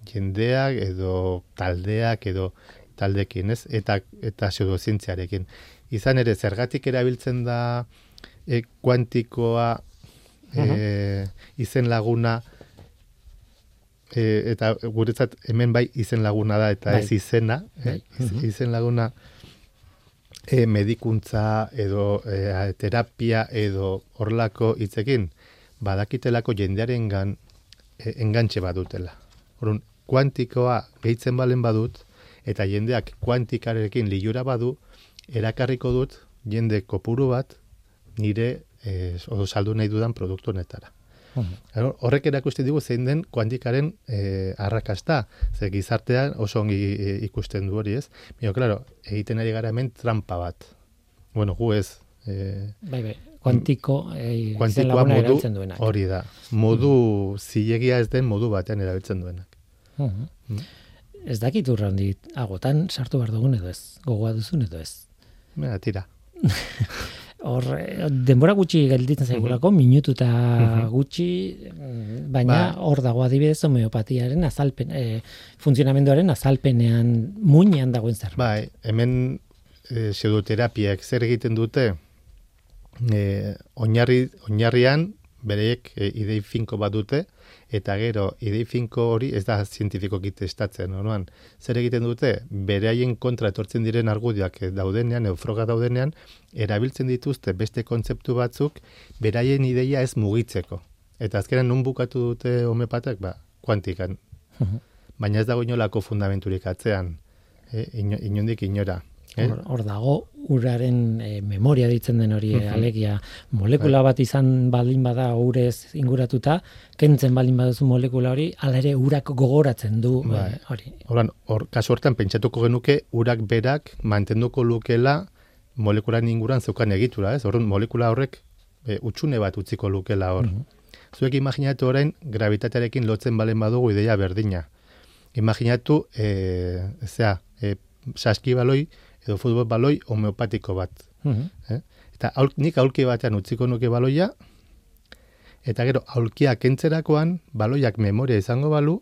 jendeak edo taldeak edo taldekin, ez? Eta, eta pseudozientziarekin. Izan ere, zergatik erabiltzen da e, kuantikoa e, izen laguna e, eta guretzat hemen bai izen laguna da eta Bai. ez izena, Bai. eh? Iz- izen laguna e, medikuntza edo e, terapia edo horlako hitzekin badakitelako jendearengan e, engantxe badutela. Orrun kuantikoa gehitzen balen badut eta jendeak kuantikarekin liura badu, erakarriko dut jende kopuru bat nire eh, saldu nahi dudan produktu honetara. Claro, horrek erakusti digu zein den kuantikaren eh, arrakasta, ze gizartean oso ongi eh, ikusten du hori ez. Bio, claro, egiten ari gara hemen trampa bat. Bueno, gu ez. Eh, Bai, bai, kuantiko, eh, kuantikoa modu duenak. hori da. Modu zilegia ez den modu batean erabiltzen duenak. Mhm. Ez dakit urrandi, agotan sartu behar dugun edo ez, gogoa duzun edo ez. Mira, tira. Hor, eh, denbora gutxi gelditzen zaigulako, minutu eta gutxi, mm, baina Ba. hor dago adibidez homeopatiaren azalpen, e, funtzionamenduaren azalpenean, muinean dagoen zerbait. Bai, hemen e, pseudoterapiak zer egiten dute e, oinarri, oinarrian bereiek e, idei finko bat dute eta gero idei finko hori ez da zientifikoki testatzen, orduan zer egiten dute beraien kontra etortzen diren argudioak daudenean, eufroga daudenean, erabiltzen dituzte beste kontzeptu batzuk beraien ideia ez mugitzeko. Eta azkenan nun bukatu dute homeopatak, ba, kuantikan. Baina ez dago inolako fundamenturik atzean, e, ino, inondik inora. Eh? Hor, hor dago uraren e, memoria ditzen den hori, Mhm. alegia molekula bat izan baldin bada urez inguratuta, kentzen baldin baduzu molekula hori, hala ere urak gogoratzen du Bai. e, hori. Orduan, hor, kasu hortan pentsatuko genuke urak berak mantenduko lukela molekulan inguran zeukan egitura, ez? Orduan, molekula horrek e, utxune bat utziko lukela hor. Zuek imaginatu orain gravitatearekin lotzen balen badugu ideia berdina. Imaginatu, e, zea, e, saskibaloi edo futbol baloi homeopatiko bat. Mhm. Eh? Eta aul, nik aulki batean utziko nuke baloia, eta gero aulkia kentzerakoan, baloiak memoria izango balu,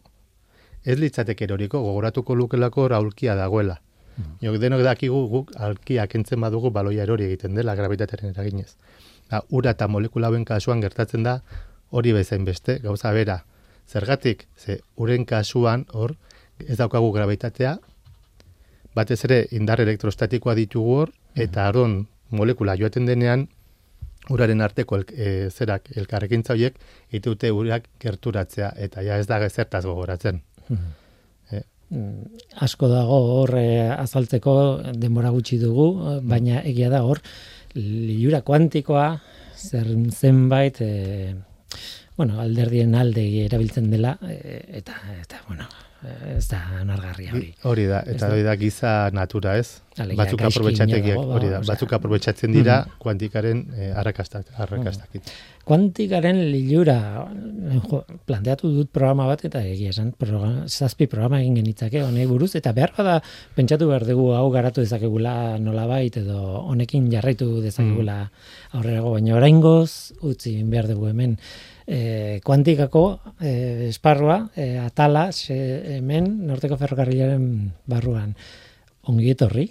ez litzateke eroriko gogoratuko lukelako aulkia dagoela. Mm. denok dakigu guk aulkia kentzen badugu baloia erori egiten dela gravitatearen eraginez. Da, ura eta molekula hauen kasuan gertatzen da hori bezain beste, gauza bera. Zergatik, ze uren kasuan hor ez daukagu gravitatea, batez ere indar elektrostatikoa ditugu hor, eta aron molekula joaten denean, uraren arteko el, e, zerak elkarrekintza horiek itute urak gerturatzea, eta ja ez da gezertaz gogoratzen. asko dago hor eh, azaltzeko denbora gutxi dugu, baina egia da hor liura kuantikoa zer zenbait eh, bueno, alderdien alde erabiltzen dela eh, eta eta bueno, ez da onargarria hori. Hori da, eta hori da giza natura, ez? Alegia, Batzuk aprobetxategiak, ba, hori da, batzuk aprobetxatzen dira kuantikaren eh, arrakastak, arrakastakin. Kuantikaren lilura jo, planteatu dut programa bat eta egia esan programa, zazpi programa egin genitzake honei buruz eta behar bada pentsatu behar dugu hau garatu dezakegula nolabait edo honekin jarraitu dezakegula aurrerago baina oraingoz utzi behar dugu hemen e, kuantikako e, esparrua e, atala se, hemen norteko ferrokarrilaren barruan ongi etorri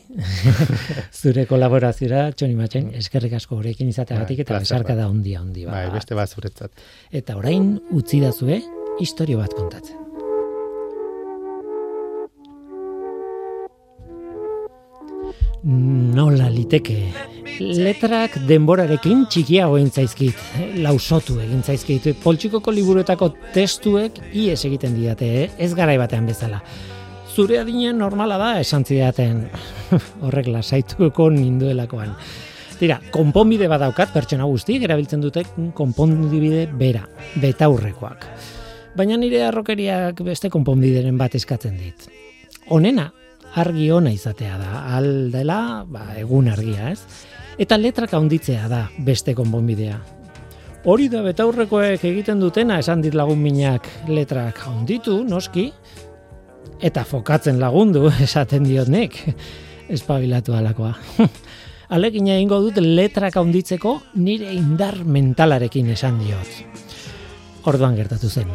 zure kolaborazioa Txoni Matxen eskerrik asko gurekin izateagatik Bai, eta besarka da handia handi Bai, beste bat zuretzat. Eta orain utzi dazue istorio bat kontatzen. Nola liteke. Letrak denborarekin txikiago zaizkit, lausotu egin zaizkit. Poltsikoko liburuetako testuek ies egiten didate, eh? ez garai batean bezala. Zure adinen normala da esan zidaten. Horrek lasaituko ninduelakoan. Tira, konponbide badaukat pertsona guztiek erabiltzen dute konponbide bera, betaurrekoak. Baina nire arrokeriak beste konponbideren bat eskatzen dit. Honena, argi ona izatea da, aldela, ba, egun argia, ez? Eta letrak handitzea da beste konponbidea. Hori da betaurrekoek egiten dutena esan dit lagun minak letrak handitu, noski, eta fokatzen lagundu esaten diot nik, espabilatu alakoa. Alekin egingo dut letrak handitzeko nire indar mentalarekin esan diot. Orduan gertatu zen.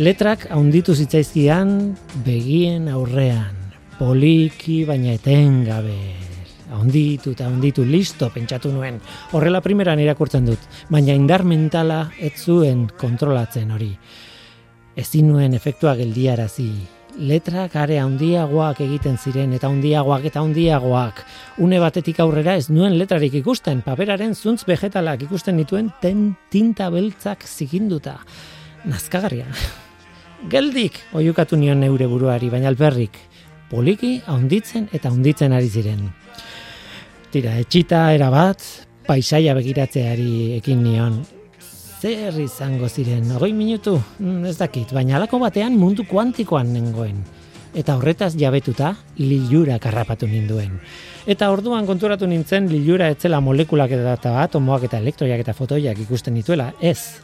Letrak handitu zitzaizkian begien aurrean, poliki baina etengabe. Handitu eta handitu listo pentsatu nuen. Horrela primeran irakurtzen dut, baina indar mentala ez zuen kontrolatzen hori. Ezin nuen efektua geldiarazi. Letrak are handiagoak egiten ziren eta handiagoak eta handiagoak. Une batetik aurrera ez nuen letrarik ikusten, paperaren zuntz vegetalak ikusten dituen ten tinta beltzak zikinduta. Nazkagarria. Geldik, oiukatu nion neure buruari, baina alperrik. Poliki haunditzen eta haunditzen ari ziren. Tira, etxita erabat, paisaia begiratzeari ekin nion. Zer izango ziren, hogei minutu, Mm, ez dakit, baina alako batean mundu kuantikoan nengoen. Eta horretaz jabetuta, lilura karrapatu ninduen. Eta orduan konturatu nintzen lilura etzela molekulak eta atomoak eta elektroiak eta fotoiak ikusten dituela, ez.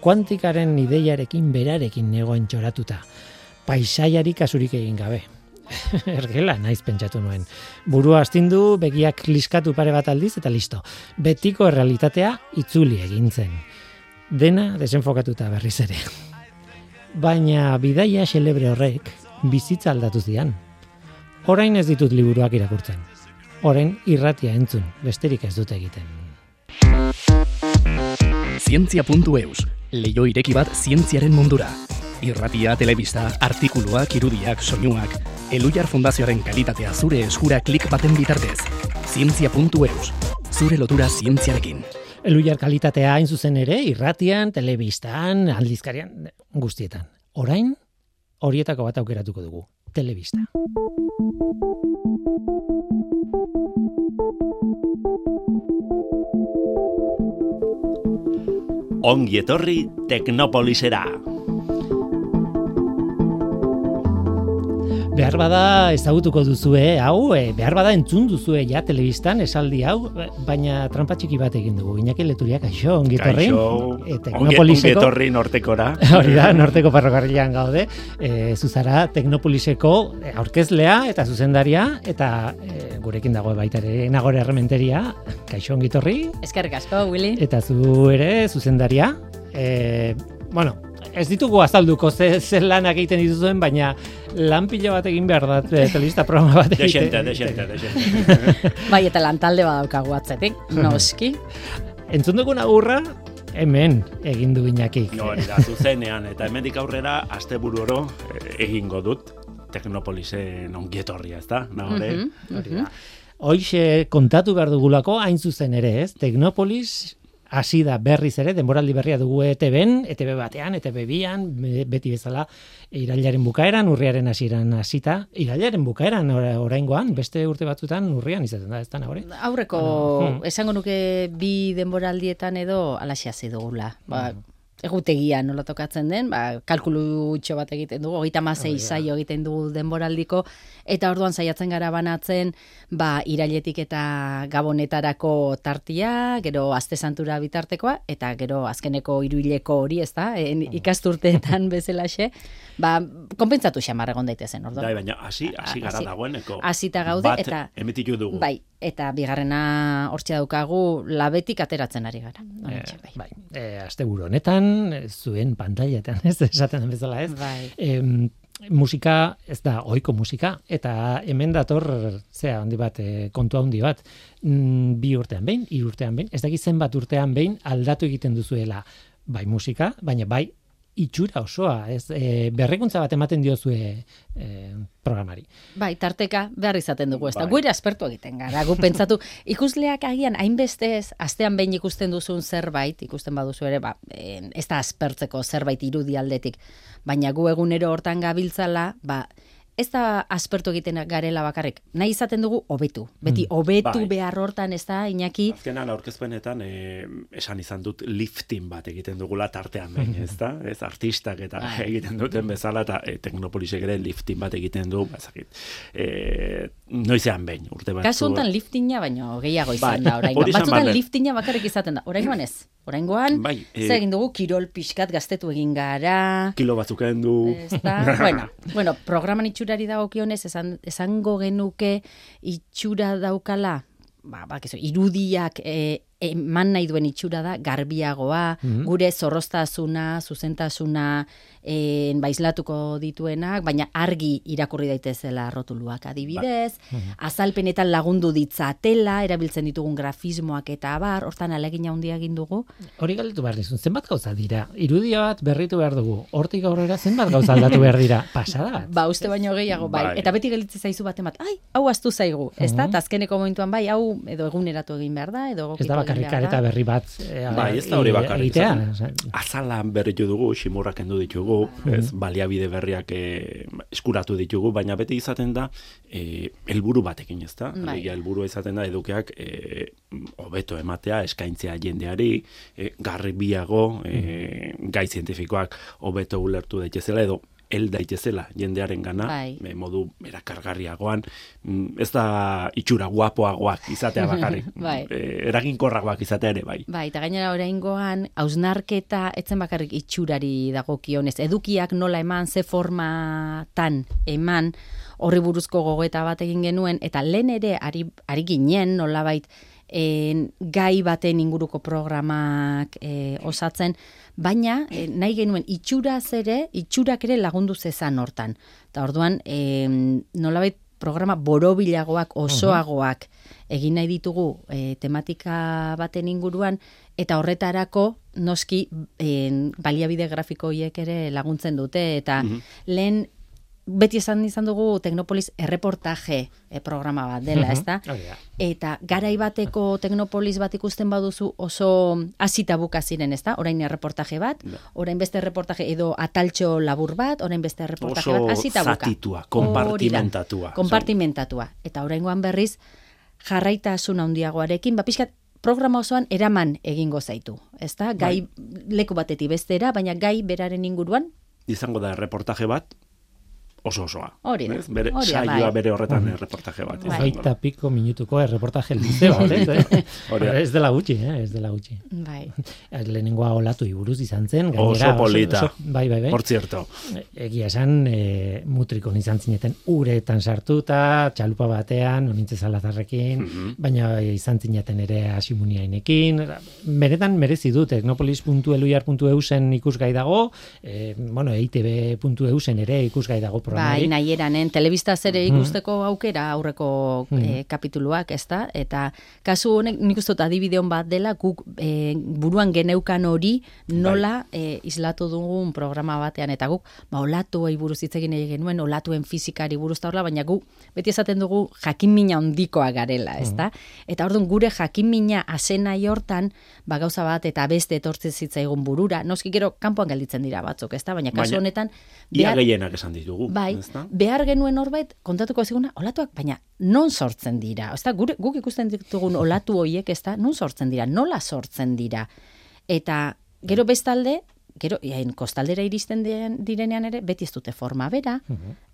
Kuantikaren ideiarekin berarekin negoen txoratuta. Paisaiari kasurik egin gabe. Ergela, naiz pentsatu nuen. Burua astindu, begiak kliskatu pare bat aldiz eta listo. Betiko errealitatea itzuli egin zen. Dena desenfokatuta berriz ere. Baina bidaia xelebre horrek bizitza aldatu zian. Orain ez ditut liburuak irakurtzen. Orain irratia entzun, besterik ez dute egiten. Zientzia.eus, leio ireki bat zientziaren mundura. Irratia, telebista, artikuluak, irudiak, soinuak, Elujar Fundazioaren kalitatea zure eskura klik baten bitartez. Zientzia.eus, zure lotura zientziarekin. Elujar kalitatea hain zuzen ere, irratian, telebistan, aldizkarian, guztietan. Orain, horietako bat aukeratuko dugu, telebista. Ongi etorri Teknopolisera. Behar bada ezagutuko duzue, hau, e, behar bada entzun duzue ja telebistan esaldi hau, e, baina trampa txiki bat egin dugu. Iñaki Leturiak, kaixo, ongi etorri. Kaixo, ongi, ongi Teknopoliseko- etorri nortekora. Hori da, norteko ferrokarrilan gaude. E, zuzara Teknopoliseko aurkezlea eta zuzendaria, eta e, gurekin dago baita ere nagore errementeria, kaixo ongi etorri, Eskerrik asko, Willy. eta zu ere zuzendaria. E, bueno, ez ditugu azalduko ze, ze lanak egiten dituzuen, baina lan pila bat egin behar da e, telebista programa bat egiten. Desente, desente, desente. Bai, eta lantalde badaukagu atzetik, noski. Entzun dugun agurra, hemen egin du Iñakik. No, da, zuzenean, eta hemendik aurrera, asteburu oro eh, egingo dut. Teknopolisen ongietorria, ez da? Nahore? Mhm, Hori da. Hoixe kontatu behar dugulako, hain zuzen ere, ez? Teknopolis hasi da berriz ere, denboraldi berria dugu ETB-en, ETB batean, ETB bian, be- beti bezala irailaren bukaeran, urriaren hasieran hasita, irailaren bukaeran ora- oraingoan, beste urte batzutan urrian izaten da, ez da nahore? Aurreko, Bueno, hmm. esango nuke bi denboraldietan edo alaxia hasi dugula. Ba, egutegia nola tokatzen den, ba, kalkulu utxo bat egiten dugu, hogeita masei saio egiten dugu denboraldiko, eta orduan saiatzen gara banatzen, ba, irailetik eta gabonetarako tartia, gero aste santura bitartekoa, eta gero azkeneko iruileko hori, ez da, en, ikasturteetan bezalaxe, ba, konpentsatu xamar egon daitezen, orduan. Bai, baina hasi, hasi gara dagoeneko. hasita gaude Bat eta- emititu dugu. Bai, eta bigarrena hortxe daukagu labetik ateratzen ari gara. Eh, Hortxe, bai. bai, e, asteburu honetan, eh, zuen pantailetan, ez esaten bezala, ez? Bai. Em, musika ez da ohiko musika eta hemen dator zea handi bat e, kontu handi bat. Mm, bi urtean behin, hiru urtean behin, ez dakit zenbat urtean behin aldatu egiten duzuela bai musika, baina bai itxura osoa, ez e, berrikuntza bat ematen diozue e, programari. Bai, tarteka behar izaten dugu, ez da. Bai. Guire aspertu egiten gara, gu pentsatu, ikusleak agian hainbeste ez, astean behin ikusten duzun zerbait, ikusten baduzu ere, ba, en, ez da aspertzeko zerbait irudi aldetik, baina gu egunero hortan gabiltzala, ba, ez da aspertu egiten garela bakarrik, nahi izaten dugu hobetu, beti hobetu Bai. behar hortan, ez da, Iñaki, Azkenan aurkezpenetan eh, esan izan dut lifting bat egiten dugula tartean behin, ez da? Ez artistak eta Bai. egiten duten bezala eta e, teknopolisek ere lifting bat egiten du, bazakit. E, noizean behin, urte bat. Kasu honetan liftinga baino gehiago izan Bai, da oraingoan. Batzutan liftinga bakarrik izaten da. Oraingoan ez. Oraingoan Bai, eh, zer egin dugu kirol pixkat gaztetu egin gara. Kilo batzuk du. Ezta? bueno, bueno, programan itxurari dagokionez esan esango genuke itxura daukala ba, bakizu, irudiak e, eman nahi duen itxura da garbiagoa, gure zorroztasuna, zuzentasuna en, baizlatuko dituenak, baina argi irakurri daitezela rotuluak adibidez, azalpenetan lagundu ditzatela, erabiltzen ditugun grafismoak eta abar, hortan alegin handia egin dugu. Hori galdetu behar nizun, zenbat gauza dira? Irudia bat berritu behar dugu, hortik aurrera zenbat gauza aldatu behar dira? Pasada bat. Ba, uste baino gehiago, bai. Bai. Eta beti gelitze zaizu bat, ai, hau astu zaigu, ez da? Eta azkeneko momentuan bai, hau edo eguneratu egin behar da, edo Ez da egokitu bakarrik behar da. kareta berri bat eh, Bai, ez da hori e- bakarrik. egitea. Azala berritu dugu, simurrak kendu ditugu, ez, baliabide berriak eh, eskuratu ditugu, baina beti izaten da eh, helburu batekin, ez da? Bai. Helburua izaten da edukeak eh, hobeto ematea, eskaintzea jendeari, eh, garbiago, eh, gai zientifikoak hobeto ulertu daitezela edo hel daitezela jendearen gana, Bai. eh, modu erakargarriagoan, mm, ez da itxura guapoagoak izatea bakarrik, Bai. eh, eraginkorragoak izatea ere, bai. Bai, eta gainera oraingoan hausnarketa etzen bakarrik itxurari dagokionez, edukiak nola eman, ze formatan eman, horri buruzko gogoeta bat egin genuen, eta lehen ere ari, ari ginen nolabait en, gai baten inguruko programak e, osatzen, baina e, nahi genuen itxuraz ere, itxurak ere lagundu zezan hortan. Eta orduan, e, nolabait programa borobilagoak, osoagoak egin nahi ditugu e, tematika baten inguruan, eta horretarako noski en, baliabide grafiko horiek ere laguntzen dute, eta lehen beti esan izan dugu Teknopolis erreportaje e, programa bat dela, ezta? hori da. Eta garai bateko Teknopolis bat ikusten baduzu oso hasita buka ziren, ezta? Orain erreportaje bat, orain beste erreportaje edo ataltxo labur bat, orain beste erreportaje Oso bat hasita buka. zatitua, konpartimentatua. Konpartimentatua. Eta oraingoan berriz jarraitasun handiagoarekin, ba pixkat programa osoan eraman egingo zaitu, ezta? Gai leku batetik bestera, baina gai beraren inguruan izango da reportaje bat oso osoa. Hori da? Bere, hori da, saioa bai. bere horretan reportaje bat. da. Hogeita piko minutuko erreportaje luze bat, ez? Hori da. ez dela gutxi, eh? ez dela gutxi. bai. Lehenengoa olatu iburuz izan zen. Oso gainera, polita. bai, bai, bai. Por cierto. Egia esan, e, mutrikon izan zineten uretan sartuta, txalupa batean, onintze salazarrekin, Mhm. baina izan zineten ere asimuniainekin. Benetan merezi du, teknopolis.eluiar.eusen ikusgai dago, e, bueno, eitb.eusen ere ikusgai dago Bai, programari. nahi eranen, telebistaz ere ikusteko aukera aurreko Mhm. eh, kapituluak, ezta? Eta kasu honek nik uste adibideon bat dela, guk eh, buruan geneukan hori nola eh, islatu dugun programa batean, eta guk, ba, olatuei buruz hitz egin genuen, olatuen fizikari buruz eta horla, baina gu beti esaten dugu jakinmina handikoa garela, ezta? Eta orduan gure jakinmina asena hortan, ba, gauza bat eta beste etortzen zitzaigun burura, noski gero kanpoan gelditzen dira batzuk, ezta? Baina kasu Baina, honetan, Ia behar- gehienak esan ditugu. Bai, ezta? behar genuen horbait kontatuko ziguna olatuak, baina non sortzen dira? Ezta gure guk ikusten ditugun olatu hoiek, ezta, non sortzen dira? Nola sortzen dira? Eta gero bestalde, gero iain kostaldera iristen diren, direnean ere beti ez dute forma bera,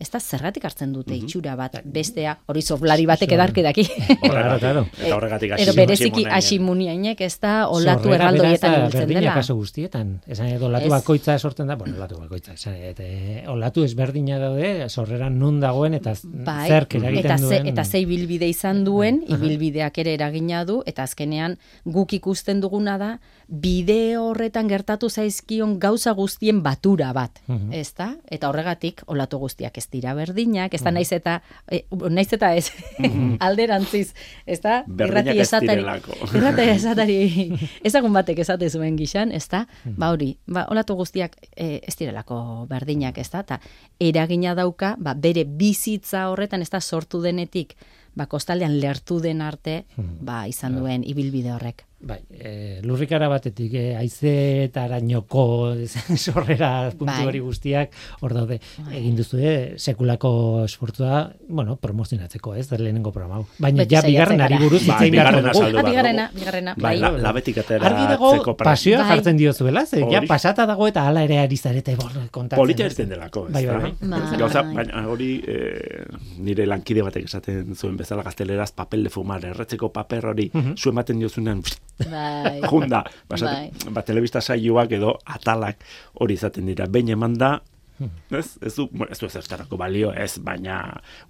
ezta zergatik hartzen dute itxura bat bestea, hori soblari batek edarki daki. Claro, claro. Eta horregatik hasi- bereziki asimuniainek ez da olatu erraldoietan ez da ibiltzen dela. kaso guztietan. Esan edo olatu Ez. bakoitza sortzen da, bueno, olatu bakoitza, esan edo, eh, olatu ezberdina daude, sorrera nun dagoen eta Bai, zerk eragiten eta ze, duen. eta ze ibilbide izan duen, ibilbideak ere eragina du, eta azkenean guk ikusten duguna da, bideo horretan gertatu zaizkion gauza guztien batura bat, Mhm. ezta? Eta horregatik, olatu guztiak ez dira berdinak, ez da naiz eta, e, naiz eta ez, alderantziz, ezta? Berdinak Irrati ez esatari, direlako. irrati esatari, ezagun batek esate zuen gixan, ezta? Ba hori, ba, olatu guztiak e, ez direlako berdinak, ezta? Ta eragina dauka, ba, bere bizitza horretan, ez da sortu denetik, ba, kostaldean lertu den arte, ba, izan duen ibilbide horrek. Bai, e, lurrikara batetik e, aizetarainoko sorrera puntu Bai. hori guztiak hor daude egin duzu sekulako esfortzua, bueno, promozionatzeko, ez, da lehenengo programa hau. Baina Beti ja bigarren ari buruz hitz Bai, bigarrena saldu behar bigarrena, bigarrena, Bai, bai. la, labetik atera Argi dago pasioa Bai. jartzen diozuela, ze ja pasata dago eta hala ere ari zarete bor, kontatzen. Polita ez? irten delako, ez Bai, da? bai, bai. Bai. Gauza, baina hori eh, nire lankide batek esaten zuen bezala gazteleraz papel de fumar, erretzeko paper hori, Mhm. zu ematen diozunean, Bai. junda, basate, Bai. ba, telebista saioak edo atalak hori izaten dira, behin eman da, ez, ez du, ez du ezertarako balio, ez, baina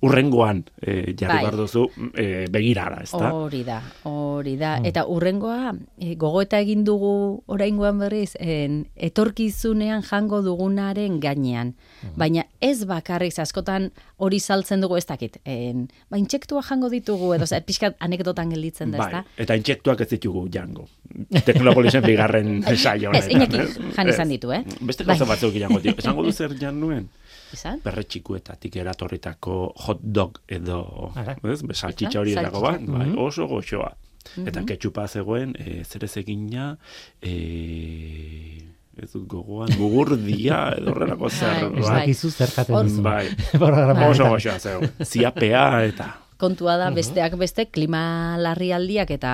urrengoan eh, jarri Bai. duzu eh, begirara, ez da? Hori da, hori da. Eta urrengoa, e, gogoeta egin dugu oraingoan berriz, en, etorkizunean jango dugunaren gainean. Baina ez bakarrik, askotan hori saltzen dugu ez dakit. En, ba, intsektua jango ditugu, edo zer, pixkat anekdotan gelditzen da, Bai, ezta? eta intsektuak ez ditugu jango. Teknopolisen bigarren saio Ez, honetan. Iñaki jan izan ditu, eh? Beste Bai. gauza batzuk jango dio. Esango du zer jan nuen? Izan? Perretxikuetatik eratorritako hot dog edo, Ara. ez? Saltxitxa hori Saltxitxa. dago bat, bai, Mhm. oso goxoa. Eta ketxupa zegoen, e, zer ez egina, e, ez dut gogoan, mugurdia, edo horrelako zer. Bai, bai. Bakizu zerkaten Hor- duzu. Bai, oso goxoa zeu. Ziapea eta... kontua da besteak beste klima larrialdiak eta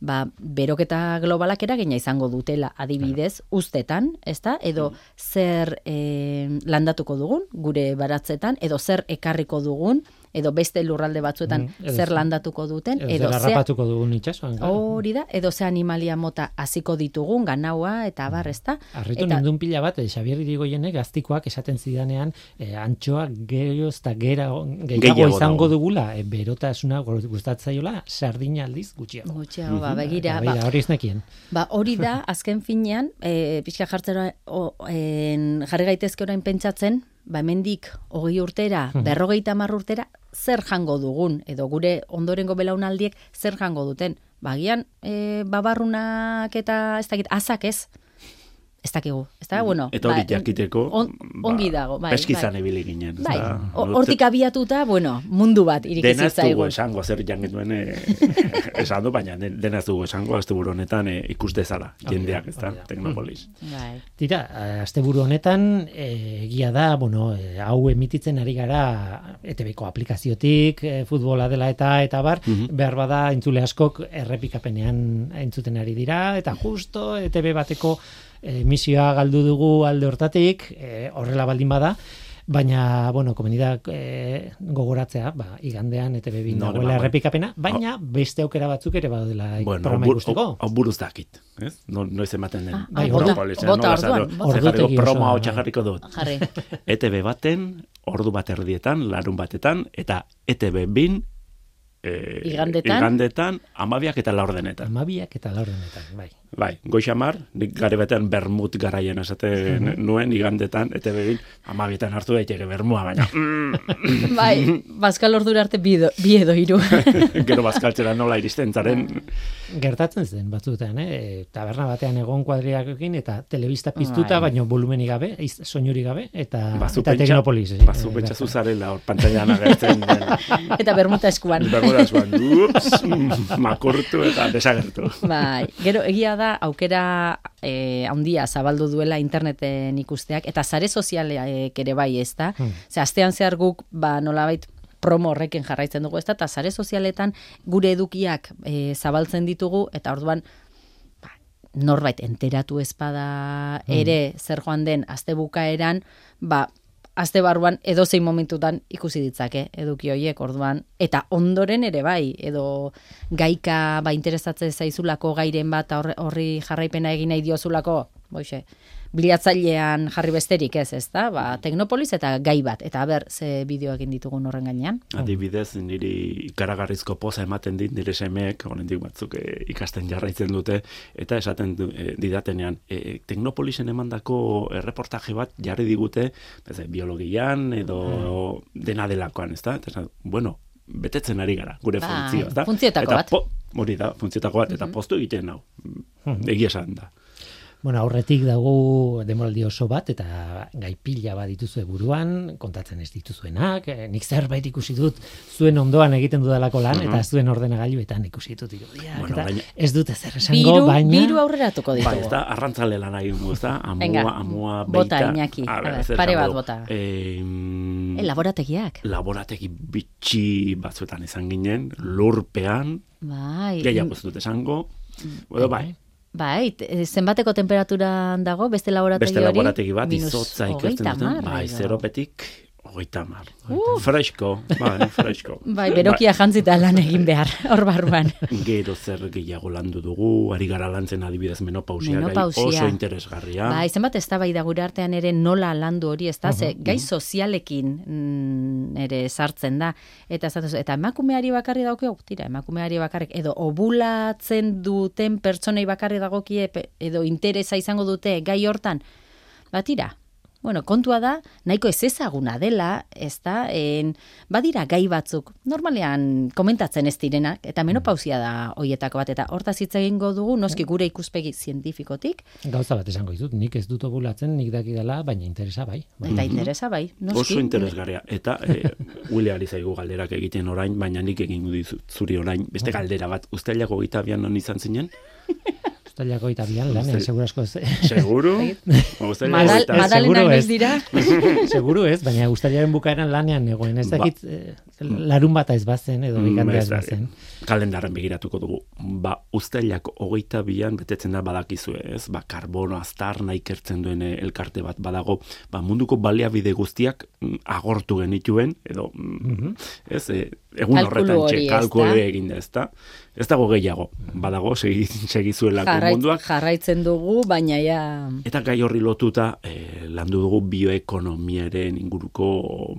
ba, beroketa globalak eragina izango dutela adibidez ustetan, ezta? Edo zer eh, landatuko dugun gure baratzetan edo zer ekarriko dugun edo beste lurralde batzuetan Mm, edo zer zer- landatuko duten Edo, edo zer ze harrapatuko dugun claro. hori da edo ze animalia mota hasiko ditugun ganaua eta abar, ezta? Arritu Eta- nindun pila bat, eh, Xabier Irigoyenek gaztikoak esaten zidanean eh, antxoak gehiago eta gera, gehiago Gehiago izango dago. dugula, eh, berotasuna gu- gustatzaiola, sardina aldiz gutxiago. Gutxiago, ba, begira, ba, hori ez nekien. Ba, hori da, azken finean, e, pixka jartzera, o, en, jarri gaitezke orain pentsatzen, ba, hemendik hogei urtera, berrogeita hamar urtera, zer jango dugun, edo gure ondorengo belaunaldiek zer jango duten. Bagian, e, babarrunak eta, ez dakit, azak ez, ez dakigu, ez da, bueno. Eta hori ba, jakiteko... on- ongi dago, bai, Peskizan bai. ibili ginen. Bai, hortik abiatuta, bueno, mundu bat Dena ez dugu esango, zer jangen duen eh, esan du, baina den- dena ez dugu esango, azte honetan eh, ikus dezala, jendeak, ez da. Teknopolis. Bai. Tira, eh, asteburu honetan eh, egia da, bueno, hau emititzen ari gara ETB-ko aplikaziotik, futbola dela eta eta bar, behar bada entzule askok errepikapenean entzuten ari dira, eta justo ETB bateko emisioa galdu dugu alde hortatik, eh, horrela baldin bada, Baina, bueno, komenidak eh, gogoratzea, ba, igandean ETB bin No, dagoela bai. errepikapena, baina beste aukera batzuk ere badela Bueno, programa ikusteko. hau- buruz dakit, ez? No, noiz ematen den. Ah, Bai, bota, Teknopolisen, bota orduan, bota. Ordutegi promo osoa, hau bai. jarriko dut. Jarri. ETB baten, ordu bat erdietan, larun batetan, eta ETB bin, eh, Igandetan? igandetan, amabiak eta laurdenetan. Amabiak eta laurdenetan, bai. Bai, goixamar, nik gare batean bermut garaien esaten nuen igandetan, ETB bin, amabietan hartu daiteke bermua, baina mm, Bai, bazkal ordura arte bi edo, bi edo hiru. gero bazkaltzera nola iristen zaren, Gertatzen zen batzuetan, eh? taberna batean egon kuadriakokin eta telebista piztuta, Bai. baino volumenik gabe, soinurik gabe, eta, bazu eta pentsa, teknopolis. eh, bazu pentsa zuzarela hor pantailan agertzen. Eta bermuta eskuan. Bermura zuan, ups, makurtu eta desagertu. Bai, gero egia da aukera eh, handia zabaldu duela interneten ikusteak eta sare sozialeak ere bai, ez da? Hmm. Ze astean zehar guk ba nolabait promo horrekin jarraitzen dugu, ez da? Eta sare sozialetan gure edukiak eh, zabaltzen ditugu eta orduan ba, norbait enteratu ezpada ere zer joan den aste bukaeran, ba aste barruan edozein momentutan ikusi ditzake eduki horiek orduan eta ondoren ere bai edo gaika ba interesatze zaizulako gairen bat horri jarraipena egin nahi diozulako boixe bilatzailean jarri besterik ez, ezta? Ba, Teknopolis eta gai bat eta ber ze bideo egin ditugun horren gainean. Adibidez, niri ikaragarrizko poza ematen dit nire semeek, oraindik batzuk eh, ikasten jarraitzen dute, eta esaten du, eh, didatenean, eh, Teknopolisen emandako erreportaje bat jarri digute, ez, biologian edo dena delakoan, ez da? Eta bueno, betetzen ari gara, gure Bai, funtzio, ez da? funtzioetako eta bat. Hori da, funtzioetako bat, eta postu egiten hau. Egia esan da. Bueno, aurretik dago demoraldi oso bat, eta gai pila bat dituzue buruan, kontatzen ez dituzuenak, eh, nik zerbait ikusi dut zuen ondoan egiten dudalako lan, eta zuen ordenagailuetan ikusi irudiak, Bueno, eta baina- ez dute zer esango, Biru, baina... biru aurreratuko ditugu. Bai, ez da, arrantzale lan egin ez da? Amua, Venga, amua, bota, beita. Iñaki, A a ber, ber, zer pare bat du? bota. Eh, mm, E, laborategiak. laborategi bitxi batzuetan izan ginen, lurpean, Bai. gehiago ez dut esango, edo bai, Bai, te- zenbateko temperaturan dago beste laborategi beste hori? laborategi bat izotza ikertzen duten, bai, zeropetik, hogeita mar. Fresko, bai, fresko. Bai, berokia jantzita lan egin behar, hor barruan. Gero zer gehiago landu dugu, ari gara lantzen adibidez menopausia, gai Menopausia. oso interesgarria. Bai, zenbat ez da bai da gure artean ere nola landu hori, ez da, ze gai sozialekin mm, ere sartzen da. Eta, ez eta emakumeari bakarri dago, tira, emakumeari bakarrik, edo obulatzen duten pertsonei bakarri dagokie, edo interesa izango dute gai hortan, ba tira, Bueno, kontua da, nahiko ez ezaguna dela, ez da, en, badira gai batzuk, normalean komentatzen ez direnak, eta menopausia da hoietako bat, eta hortaz hitz egingo dugu, noski gure ikuspegi zientifikotik. Gauza bat esango ditut, nik ez dut ovulatzen, nik dakidala, baina interesa bai. bai. Eta interesa bai, noski. Oso interesgarria. Eta e, Willy ari zaigu galderak egiten orain, baina nik egingo dizut zuri orain, beste galdera bat, usteilako gita bian non izan zinen? Uztailako eta bian, lanean, seguro asko ez. Seguru? Madal, madalena ez. dira. seguro ez, baina uztailaren bukaeran lanean egoen. Ez Ba. dakit, eh, larun bata ez bazen, edo igandea ez Ez bazen. kalendarren begiratuko dugu. Ba, usteilak hogeita bian betetzen da badakizue, ez? Ba, karbono aztar nahi ikertzen duen eh, elkarte bat badago, ba, munduko baliabide guztiak mm, agortu genituen, edo, mm, ez, eh, egun Kalkulu horretan hori, txe, ezta? kalkulu egin da, ez da? Ez dago gehiago, badago, segi, segizuelako Jarrait, munduak, jarraitzen dugu, baina ja... Eta gai horri lotuta eh, landu dugu bioekonomiaren inguruko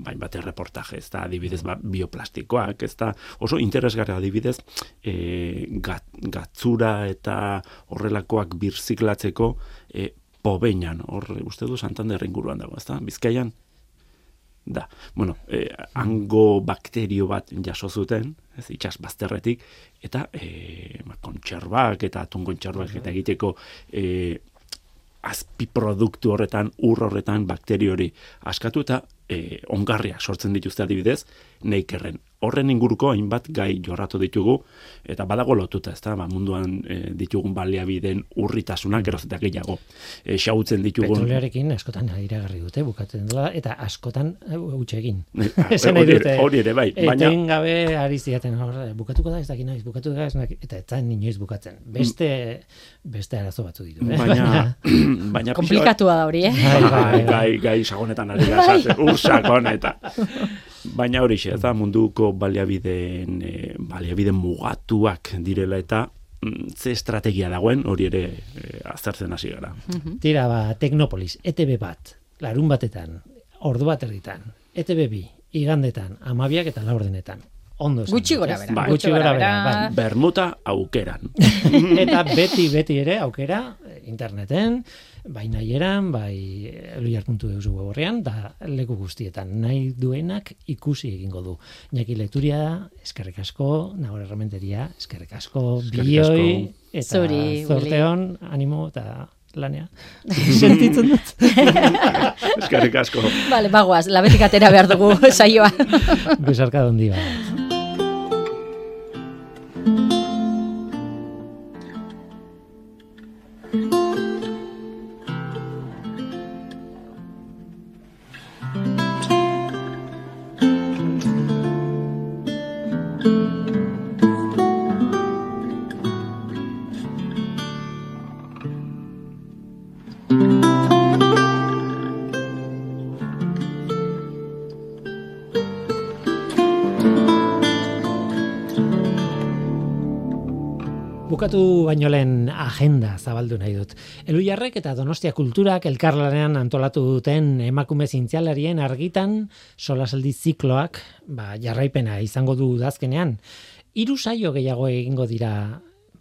bain bate reportaje, ez da, adibidez, ba, bioplastikoak, ez da, oso interesgarra adibidez, eh, gat, gatzura eta horrelakoak birziklatzeko eh, pobeinan, hor, uste du Santander inguruan dago, ez da, Bizkaian, da. Bueno, eh, hango bakterio bat jaso zuten, ez, itxas bazterretik, eta eh, ba, kontserbak eta atun kontserbak eta egiteko eh, azpiproduktu horretan, ur horretan bakterio hori askatu eta e, ongarriak sortzen dituzte adibidez, neikerren. Horren inguruko hainbat gai jorratu ditugu, eta badago lotuta, ez da, ba, munduan e, ditugun baliabideen urritasunak geroz eta gehiago. E, xautzen ditugun... Petrolearekin askotan iragarri dute, bukatzen dela, eta askotan utxe egin. Eh, Esan nahi dute. hori ere bai, baina- Etengabe ari ziaten, hor, bukatuko da, ez dakit noiz, bukatuko da, ez dakit, eta ez zain inoiz bukatzen. Beste, beste arazo batzu ditu. eh? Baina, baina Komplikatua da hori, eh? Bai, bai, gai, bai. gai, gai sagonetan ari da, esaten, ur sakon eta... Baina hori ez da munduko baliabideen, e, baliabide mugatuak direla eta mm, ze estrategia dagoen hori ere e, aztertzen hasi gara. Tira, ba, Teknopolis, ETB bat, larun batetan, ordu bat erditan, ETB bi, igandetan, amabiak eta laurdenetan. Ondo esan Gutxi gora bera, Bai. Gutxi gora bera, bai. Bermuta aukeran. eta beti, beti ere, aukera, eh, interneten, bai nahieran, bai eluiar.eus horrean, da leku guztietan. Nahi duenak ikusi egingo du. Iñaki lekturia, eskerrik asko, nagore errementeria, eskerrik asko, bioi, eta Zuri, zorteon, animo, eta lanea. Sentitzen dut. Eskerrik asko. Vale, bagoaz, labetik atera behar dugu saioa. Besarka dondi ba. Bukatu baino lehen agenda zabaldu nahi dut. Elujarrek eta Donostia Kulturak elkarlanean antolatu duten emakume zintzialarien argitan solasaldi zikloak ba, jarraipena izango du udazkenean. Hiru saio gehiago egingo dira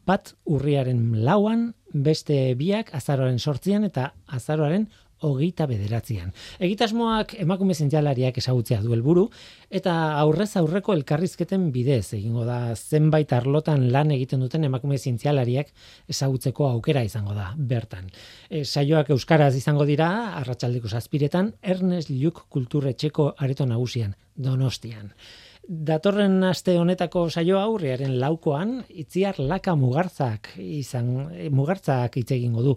bat urriaren lauan, beste biak azaroaren sortzian eta azaroaren hogeita bederatzean. Egitasmoak emakume zintzialariak ezagutzea du helburu eta aurrez aurreko elkarrizketen bidez egingo da zenbait arlotan lan egiten duten emakume zintzialariak ezagutzeko aukera izango da bertan. E, saioak euskaraz izango dira arratsaldeko zazpiretan Ernest Lluc kulturretxeko areto nagusian Donostian. Datorren aste honetako saio aurriaren laukoan itziar laka mugartzak izan e, mugartzak hitz egingo du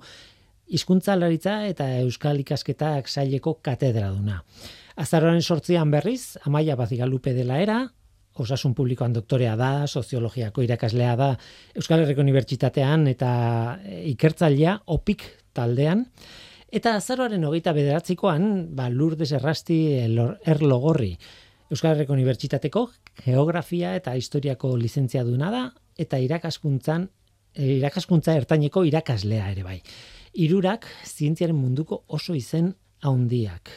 hizkuntzalaritza eta euskal ikasketak saileko katedraduna. Azaroaren sortzian berriz, Amaia Bazigalupe dela era, osasun publikoan doktorea da, soziologiako irakaslea da, Euskal Herriko Unibertsitatean eta e, ikertzailea opik taldean, eta azaroaren hogeita bederatzikoan, ba, Lourdes Errasti Elor- Erlogorri, Euskal Herriko Unibertsitateko geografia eta historiako lizentziaduna da, eta irakaskuntzan, e, irakaskuntza ertaineko irakaslea ere bai irurak zientziaren munduko oso izen haundiak.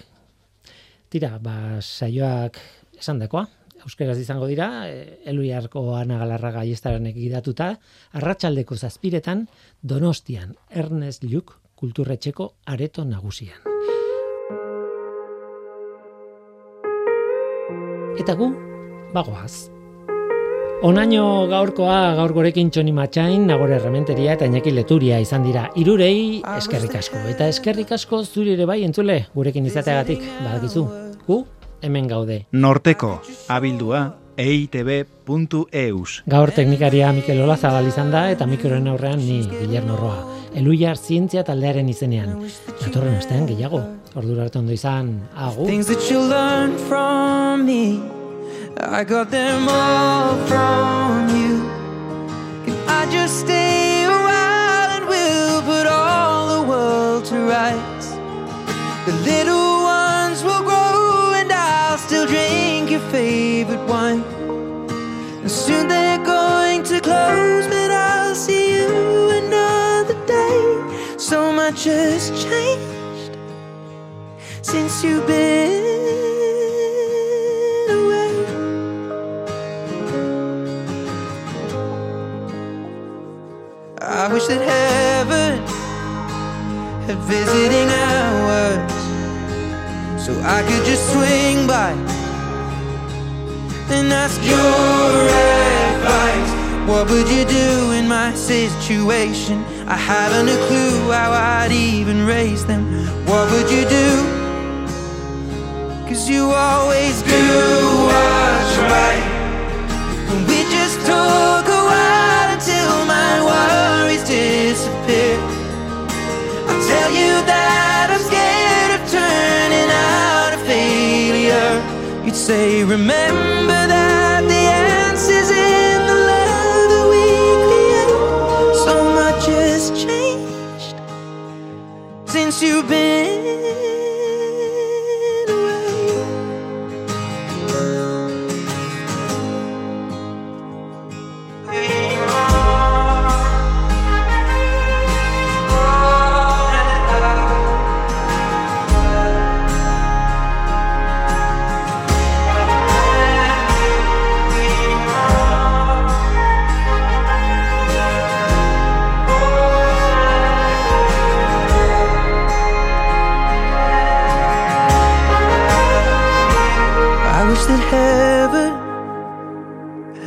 Tira, ba, saioak esan dekoa, euskeraz izango dira, eh, eluiarko anagalarra gaiestaran egidatuta, arratsaldeko zazpiretan, donostian, Ernest Luke, kulturretxeko areto nagusian. Eta gu, bagoaz. Onaino gaurkoa gaur gorekin txoni matxain, nagore errementeria eta inaki leturia izan dira. Irurei eskerrik asko. Eta eskerrik asko zuri ere bai entzule gurekin izateagatik. Badakizu, gu hemen gaude. Norteko, abildua, eitb.eus. Gaur teknikaria Mikel Olazabal izan da eta mikroen aurrean ni Guillermo Roa. Eluiar zientzia taldearen izenean. Datorren astean gehiago. Ordura arte ondo izan. Agur. I got them all from you. Can I just stay a while and we'll put all the world to rights? The little ones will grow and I'll still drink your favorite wine. And soon they're going to close, but I'll see you another day. So much has changed since you've been. Had visiting hours so I could just swing by and ask your advice. What would you do in my situation? I haven't a clue how I'd even raise them. What would you do? Cause you always do what's right. And we just took say, remember that the answer's in the love that we create. So much has changed since you've been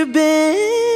you been?